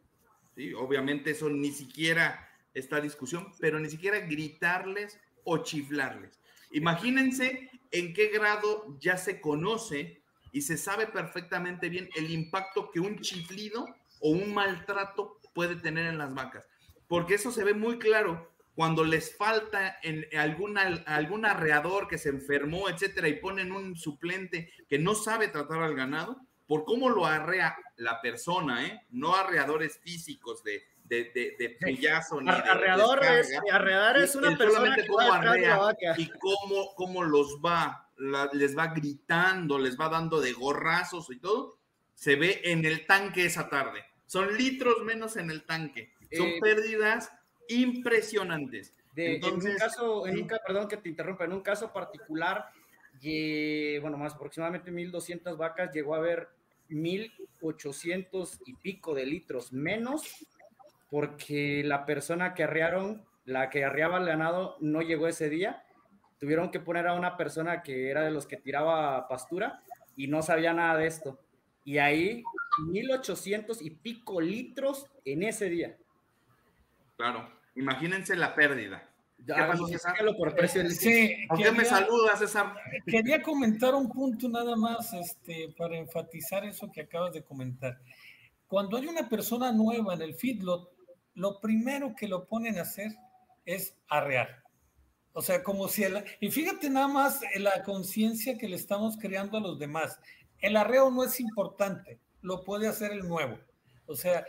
¿sí? Obviamente eso ni siquiera está discusión, pero ni siquiera gritarles o chiflarles. Imagínense en qué grado ya se conoce y se sabe perfectamente bien el impacto que un chiflido o un maltrato puede tener en las vacas. Porque eso se ve muy claro cuando les falta en alguna, algún arreador que se enfermó, etcétera, y ponen un suplente que no sabe tratar al ganado, por cómo lo arrea la persona, ¿eh? no arreadores físicos de, de, de, de pillazo. Ni arreador es, arreadar es una persona que cómo arrea y cómo, cómo los va, les va gritando, les va dando de gorrazos y todo, se ve en el tanque esa tarde. Son litros menos en el tanque. Son eh, pérdidas impresionantes. en un caso, en un, perdón que te interrumpa, en un caso particular, bueno, más aproximadamente 1.200 vacas, llegó a haber 1.800 y pico de litros menos porque la persona que arrearon, la que arreaba el ganado, no llegó ese día. Tuvieron que poner a una persona que era de los que tiraba pastura y no sabía nada de esto. Y ahí, 1800 y pico litros en ese día. Claro, imagínense la pérdida. ¿Qué pasó, César? Por precio sí, ¿Por qué me saludas, César? Quería comentar un punto nada más este, para enfatizar eso que acabas de comentar. Cuando hay una persona nueva en el feedlot, lo primero que lo ponen a hacer es arrear. O sea, como si el, y fíjate nada más la conciencia que le estamos creando a los demás. El arreo no es importante, lo puede hacer el nuevo. O sea,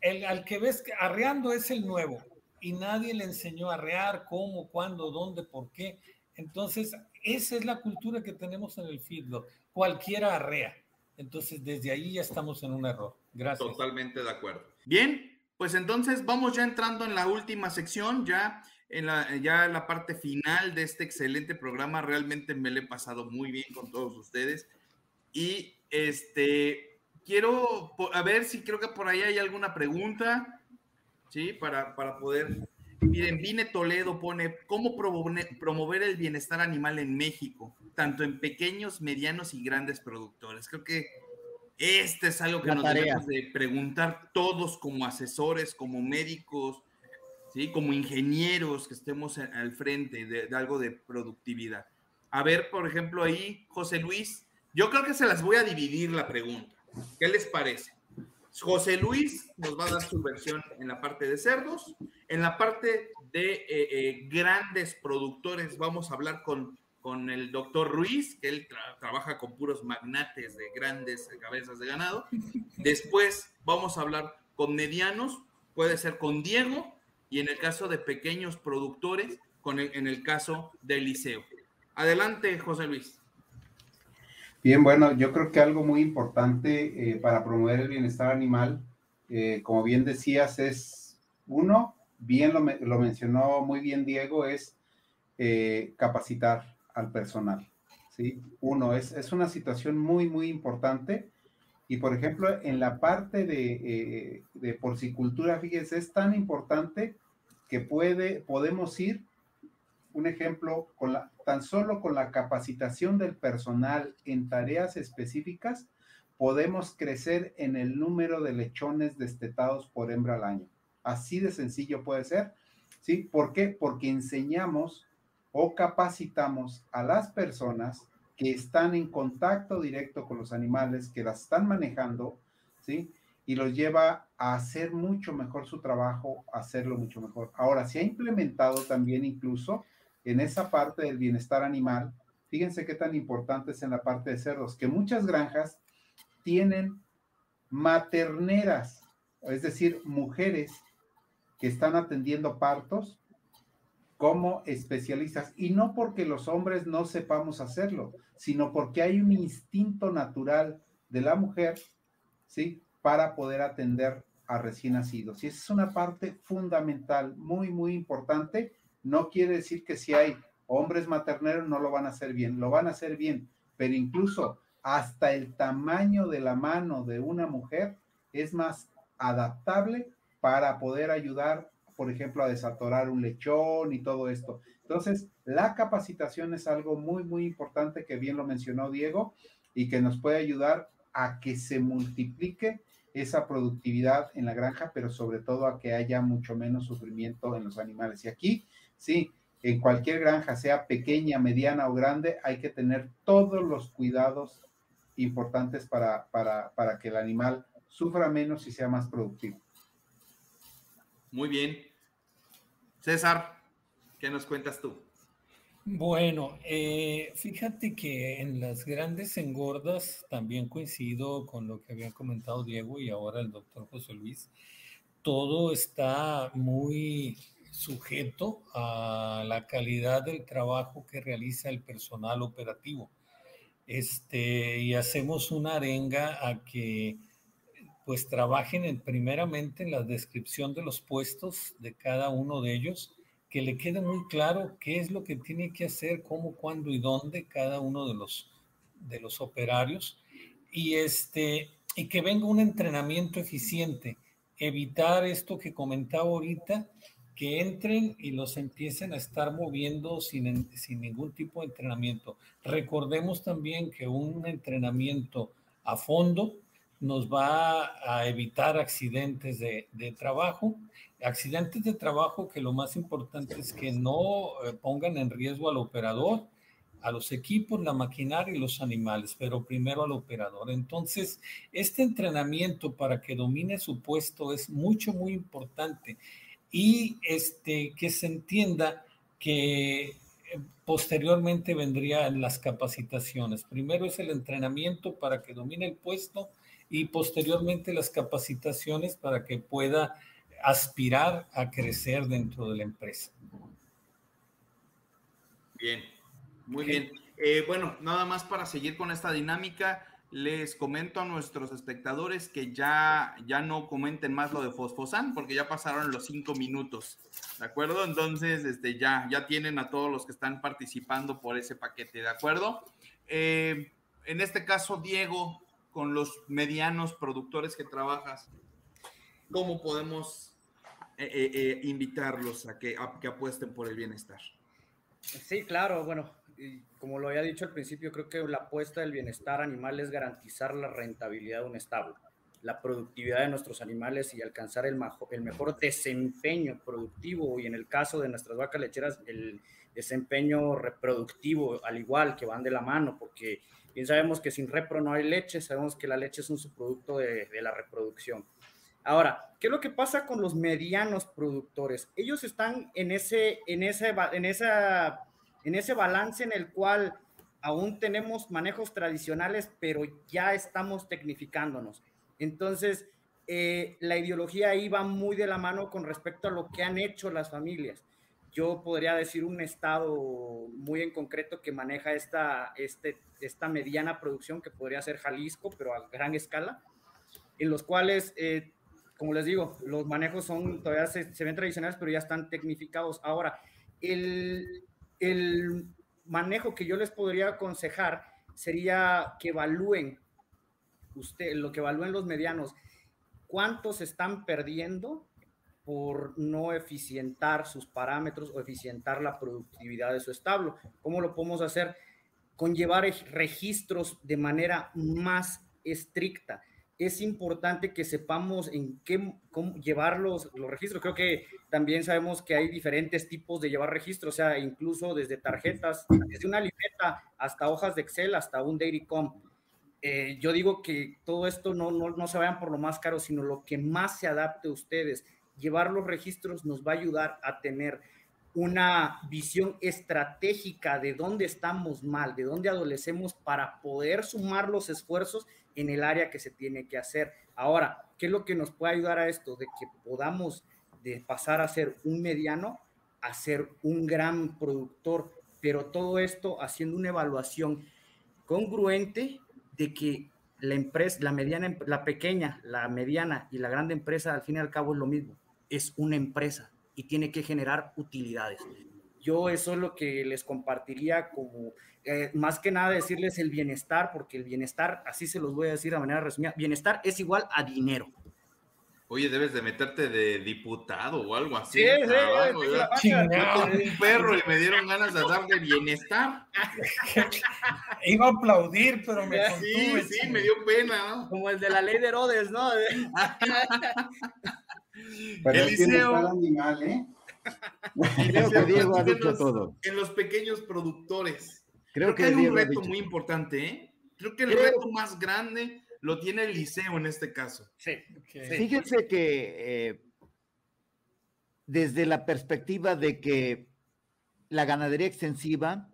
el, al que ves arreando es el nuevo y nadie le enseñó a arrear, cómo, cuándo, dónde, por qué. Entonces, esa es la cultura que tenemos en el feedlot. Cualquiera arrea. Entonces, desde ahí ya estamos en un error. Gracias. Totalmente de acuerdo. Bien, pues entonces vamos ya entrando en la última sección, ya en la, ya la parte final de este excelente programa. Realmente me lo he pasado muy bien con todos ustedes. Y este, quiero, a ver si creo que por ahí hay alguna pregunta, ¿sí? Para, para poder... Miren, Vine Toledo pone, ¿cómo promover el bienestar animal en México? Tanto en pequeños, medianos y grandes productores. Creo que este es algo que nos debemos de preguntar todos como asesores, como médicos, ¿sí? como ingenieros que estemos al frente de, algo de productividad. A ver, por ejemplo, ahí, José Luis, yo creo que se las voy a dividir la pregunta. ¿Qué les parece? José Luis nos va a dar su versión en la parte de cerdos. En la parte de eh, eh, grandes productores vamos a hablar con, con el doctor Ruiz, que él trabaja con puros magnates de grandes cabezas de ganado. Después vamos a hablar con medianos, puede ser con Diego, y en el caso de pequeños productores, con en el caso de Eliseo. Adelante, José Luis. Bien, bueno, yo creo que algo muy importante eh, para promover el bienestar animal, eh, como bien decías, es uno, bien lo, mencionó muy bien Diego, es eh, capacitar al personal. ¿sí? Uno, es, es, una situación muy, muy importante. Y por ejemplo, en la parte de, de porcicultura, fíjense, es tan importante que puede, podemos ir un ejemplo, con la, tan solo con la capacitación del personal en tareas específicas, podemos crecer en el número de lechones destetados por hembra al año. Así de sencillo puede ser. ¿Sí? ¿Por qué? Porque enseñamos o capacitamos a las personas que están en contacto directo con los animales, que las están manejando, ¿sí? Y los lleva a hacer mucho mejor su trabajo, a hacerlo mucho mejor. Ahora, se ha implementado también incluso en esa parte del bienestar animal, fíjense qué tan importante es en la parte de cerdos, que muchas granjas tienen materneras, es decir, mujeres que están atendiendo partos como especialistas, y no porque los hombres no sepamos hacerlo, sino porque hay un instinto natural de la mujer, ¿sí? Para poder atender a recién nacidos. Y esa es una parte fundamental, muy, muy importante, no quiere decir que si hay hombres materneros no lo van a hacer bien, lo van a hacer bien, pero incluso hasta el tamaño de la mano de una mujer es más adaptable para poder ayudar, por ejemplo, a desatorar un lechón y todo esto. Entonces, la capacitación es algo muy, muy importante que bien lo mencionó Diego y que nos puede ayudar a que se multiplique esa productividad en la granja, pero sobre todo a que haya mucho menos sufrimiento en los animales. Y aquí Sí, en cualquier granja, sea pequeña, mediana o grande, hay que tener todos los cuidados importantes para, para, que el animal sufra menos y sea más productivo. Muy bien. César, ¿qué nos cuentas tú? Bueno, eh, fíjate que en las grandes engordas también coincido con lo que había comentado Diego y ahora el doctor José Luis. Todo está muy sujeto a la calidad del trabajo que realiza el personal operativo. Este, y hacemos una arenga a que pues trabajen en, primeramente en la descripción de los puestos de cada uno de ellos, que le quede muy claro qué es lo que tiene que hacer, cómo, cuándo y dónde cada uno de los, de los operarios, y, este, y que venga un entrenamiento eficiente, evitar esto que comentaba ahorita, que entren y los empiecen a estar moviendo sin, sin ningún tipo de entrenamiento. Recordemos también que un entrenamiento a fondo nos va a evitar accidentes de, trabajo, accidentes de trabajo que lo más importante es que no eh, pongan en riesgo al operador, a los equipos, la maquinaria y los animales, pero primero al operador. Entonces, este entrenamiento para que domine su puesto es mucho, muy importante y este, que se entienda que eh, posteriormente vendrían las capacitaciones. Primero es el entrenamiento para que domine el puesto y posteriormente las capacitaciones para que pueda aspirar a crecer dentro de la empresa. Bien, muy bien. Eh, bueno, nada más para seguir con esta dinámica, les comento a nuestros espectadores que ya, ya no comenten más lo de Fosfosan porque ya pasaron los cinco minutos, ¿de acuerdo? Entonces, este, ya, ya tienen a todos los que están participando por ese paquete, ¿de acuerdo? Eh, en este caso, Diego, con los medianos productores que trabajas, ¿cómo podemos eh, eh, invitarlos a que, apuesten por el bienestar? Sí, claro, bueno, como lo había dicho al principio, creo que la apuesta del bienestar animal es garantizar la rentabilidad de un establo. la productividad de nuestros animales y alcanzar el mejor desempeño productivo y en el caso de nuestras vacas lecheras el desempeño reproductivo al igual que van de la mano porque bien sabemos que sin repro no hay leche, sabemos que la leche es un subproducto de, de la reproducción. Ahora, ¿qué es lo que pasa con los medianos productores? Ellos están en ese, en ese, en esa, en ese balance en el cual aún tenemos manejos tradicionales, pero ya estamos tecnificándonos. Entonces, eh, la ideología ahí va muy de la mano con respecto a lo que han hecho las familias. Yo podría decir un estado muy en concreto que maneja esta, este, esta mediana producción, que podría ser Jalisco, pero a gran escala, en los cuales, eh, como les digo, los manejos son todavía se, se, ven tradicionales, pero ya están tecnificados. Ahora, el, el manejo que yo les podría aconsejar sería que evalúen usted, lo que evalúen los medianos, cuántos están perdiendo por no eficientar sus parámetros o eficientar la productividad de su establo. ¿Cómo lo podemos hacer? Con llevar registros de manera más estricta. Es importante que sepamos en qué cómo llevar los, los registros. Creo que también sabemos que hay diferentes tipos de llevar registros, o sea, incluso desde tarjetas, desde una libreta hasta hojas de Excel, hasta un Dairycom eh, yo digo que todo esto no, no, no, se vayan por lo más caro, sino lo que más se adapte a ustedes. Llevar los registros nos va a ayudar a tener una visión estratégica de dónde estamos mal, de dónde adolecemos para poder sumar los esfuerzos en el área que se tiene que hacer. Ahora, ¿qué es lo que nos puede ayudar a esto? De que podamos pasar a ser un mediano a ser un gran productor, pero todo esto haciendo una evaluación congruente de que la empresa, la mediana, la pequeña, la mediana y la grande empresa al fin y al cabo es lo mismo, es una empresa y tiene que generar utilidades. Yo eso es lo que les compartiría como, eh, más que nada decirles el bienestar, porque el bienestar, así se los voy a decir de manera resumida, bienestar es igual a dinero. Oye, debes de meterte de diputado o algo así. Sí, sí, Yo tengo un perro y me dieron ganas de darle bienestar. Iba a aplaudir, pero me Sí, sí, me dio pena. Como el de la ley de Herodes, ¿no? Eliseo. Animal, ¿eh? Creo que Diego ha dicho todo. En los pequeños productores. Creo, que, hay Diego un reto muy importante, ¿eh? Creo que el reto más grande lo tiene el liceo en este caso. Sí. Fíjense que eh, desde la perspectiva de que la ganadería extensiva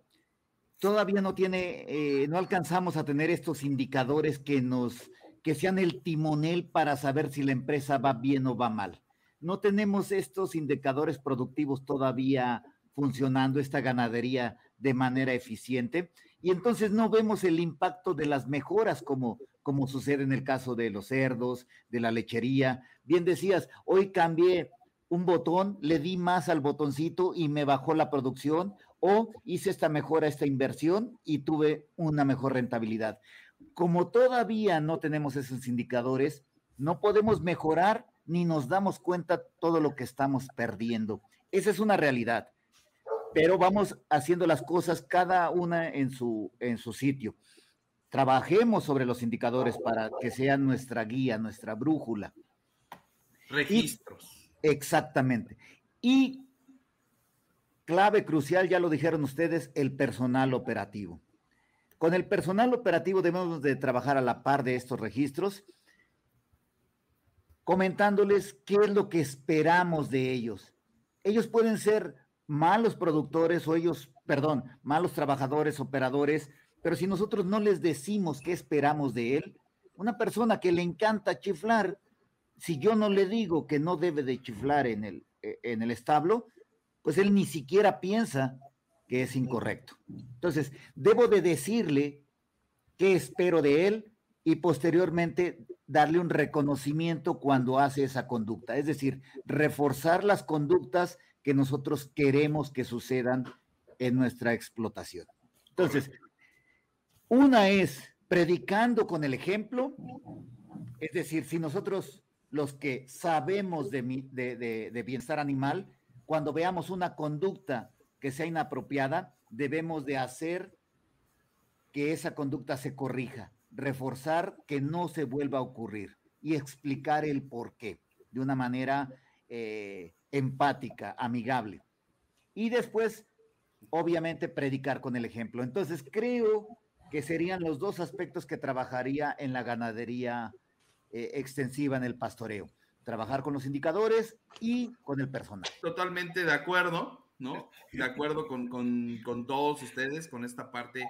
todavía no tiene, eh, no alcanzamos a tener estos indicadores que nos, que sean el timonel para saber si la empresa va bien o va mal. No tenemos estos indicadores productivos todavía funcionando, esta ganadería de manera eficiente, y entonces no vemos el impacto de las mejoras como, como sucede en el caso de los cerdos, de la lechería. Bien decías, hoy cambié un botón, le di más al botoncito y me bajó la producción, o hice esta mejora, esta inversión y tuve una mejor rentabilidad. Como todavía no tenemos esos indicadores, no podemos mejorar ni nos damos cuenta todo lo que estamos perdiendo. Esa es una realidad, pero vamos haciendo las cosas cada una en su, en su sitio trabajemos sobre los indicadores para que sean nuestra guía, nuestra brújula. Registros. exactamente. Y clave crucial, ya lo dijeron ustedes, el personal operativo. Con el personal operativo debemos de trabajar a la par de estos registros, comentándoles qué es lo que esperamos de ellos. Ellos pueden ser malos productores o ellos, perdón, malos trabajadores, operadores, pero si nosotros no les decimos qué esperamos de él, una persona que le encanta chiflar, si yo no le digo que no debe de chiflar en el, eh, en el establo, pues él ni siquiera piensa que es incorrecto. Entonces, debo de decirle qué espero de él y posteriormente darle un reconocimiento cuando hace esa conducta, es decir, reforzar las conductas que nosotros queremos que sucedan en nuestra explotación. Entonces, una es predicando con el ejemplo, es decir, si nosotros los que sabemos de, de, bienestar animal, cuando veamos una conducta que sea inapropiada, debemos de hacer que esa conducta se corrija, reforzar que no se vuelva a ocurrir. y explicar el por qué de una manera eh, empática, amigable. Y después, obviamente, predicar con el ejemplo. Entonces, creo que serían los dos aspectos que trabajaría en la ganadería eh, extensiva, en el pastoreo. Trabajar con los indicadores y con el personal. Totalmente de acuerdo, ¿no? De acuerdo con, todos ustedes, con esta parte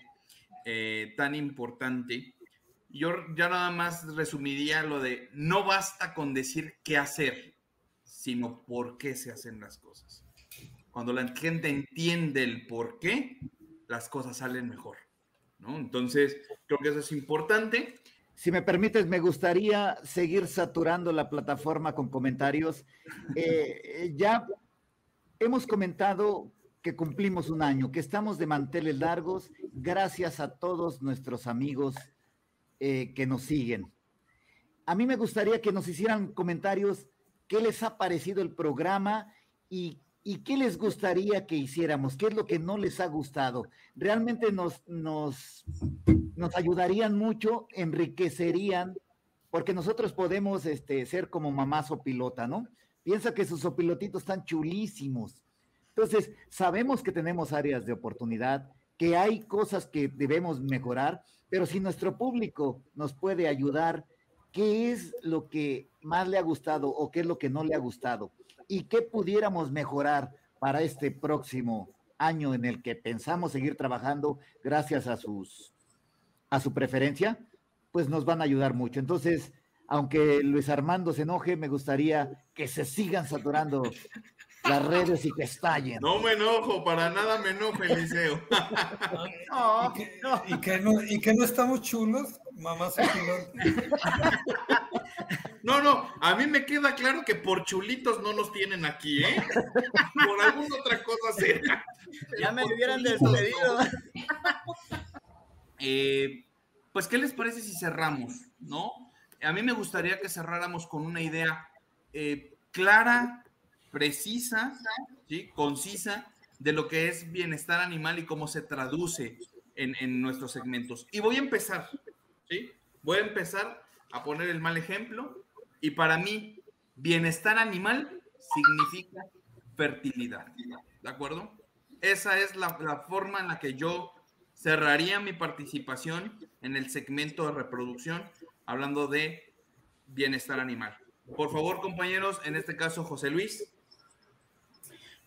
eh, tan importante. Yo ya nada más resumiría lo de no basta con decir qué hacer, sino por qué se hacen las cosas. Cuando la gente entiende el por qué, las cosas salen mejor. ¿no? Entonces, creo que eso es importante. Si me permites, me gustaría seguir saturando la plataforma con comentarios. Eh, eh, ya hemos comentado que cumplimos un año, que estamos de manteles largos, gracias a todos nuestros amigos eh, que nos siguen. A mí me gustaría que nos hicieran comentarios qué les ha parecido el programa y, qué les gustaría que hiciéramos, qué es lo que no les ha gustado. Realmente nos, ayudarían mucho, enriquecerían, porque nosotros podemos este, ser como mamá pilota, ¿no? Piensa que sus opilotitos están chulísimos. Entonces, sabemos que tenemos áreas de oportunidad, que hay cosas que debemos mejorar, pero si nuestro público nos puede ayudar, ¿qué es lo que más le ha gustado o qué es lo que no le ha gustado? ¿Y qué pudiéramos mejorar para este próximo año en el que pensamos seguir trabajando gracias a sus a su preferencia? Pues nos van a ayudar mucho. Entonces, aunque Luis Armando se enoje, me gustaría que se sigan saturando las redes y que estallen. No me enojo, para nada me enojo, Eliseo. no, ¿Y, que, no. ¿Y, que no, ¿Y que no estamos chulos, mamá No, no, a mí me queda claro que por chulitos no nos tienen aquí, ¿eh? Por alguna otra cosa será. Ya me hubieran despedido. Eh, pues, ¿qué les parece si cerramos, no? A mí me gustaría que cerráramos con una idea eh, clara, precisa, ¿sí? concisa de lo que es bienestar animal y cómo se traduce en, nuestros segmentos. Y voy a empezar. Voy a empezar a poner el mal ejemplo y para mí bienestar animal significa fertilidad, ¿de acuerdo? Esa es la, la forma en la que yo cerraría mi participación en el segmento de reproducción hablando de bienestar animal. Por favor, compañeros, en este caso, José Luis.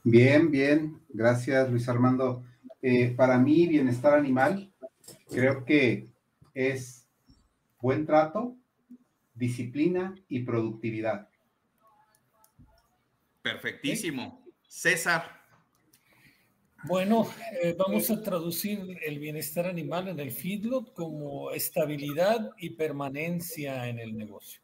Bien, bien. Gracias, Luis Armando. Eh, para mí, bienestar animal, creo que es buen trato, disciplina y productividad. Perfectísimo. César. Bueno, eh, vamos a traducir el bienestar animal en el feedlot como estabilidad y permanencia en el negocio.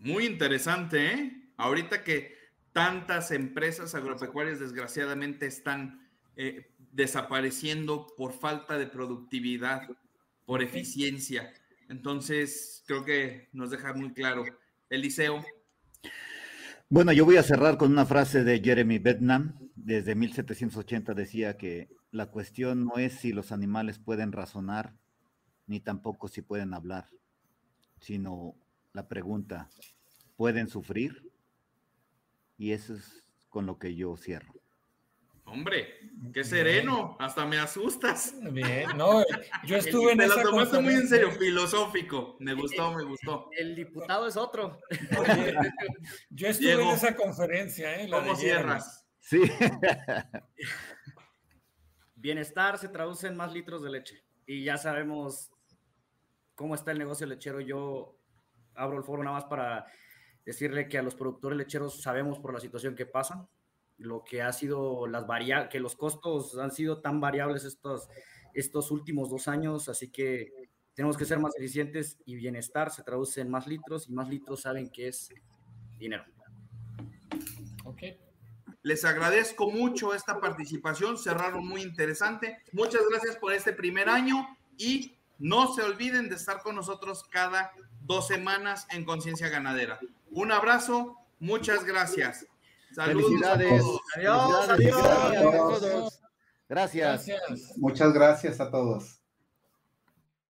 Muy interesante, ¿eh? Ahorita que tantas empresas agropecuarias desgraciadamente están eh, desapareciendo por falta de productividad, por eficiencia. Entonces, creo que nos deja muy claro. Eliseo. Bueno, yo voy a cerrar con una frase de Jeremy Bentham. Desde 1780 decía que la cuestión no es si los animales pueden razonar, ni tampoco si pueden hablar, sino la pregunta, ¿pueden sufrir? Y eso es con lo que yo cierro. Hombre, qué sereno, hasta me asustas. Bien, no, yo estuve en esa la tomaste muy en serio, filosófico. Me gustó, me gustó. El diputado es otro. yo estuve en esa conferencia, ¿eh? ¿Cómo cierras? Sí. Bienestar se traduce en más litros de leche. Y ya sabemos cómo está el negocio lechero. Yo abro el foro nada más para decirle que a los productores lecheros sabemos por la situación que pasan, lo que ha sido las variables, que los costos han sido tan variables estos, estos últimos dos años, así que tenemos que ser más eficientes y bienestar se traduce en más litros y más litros saben que es dinero. Ok. Les agradezco mucho esta participación, cerraron muy interesante. Muchas gracias por este primer año y no se olviden de estar con nosotros cada dos semanas en Conciencia Ganadera. Un abrazo, muchas gracias. Saludos Felicidades. Adiós, adiós. Gracias. Muchas gracias a todos.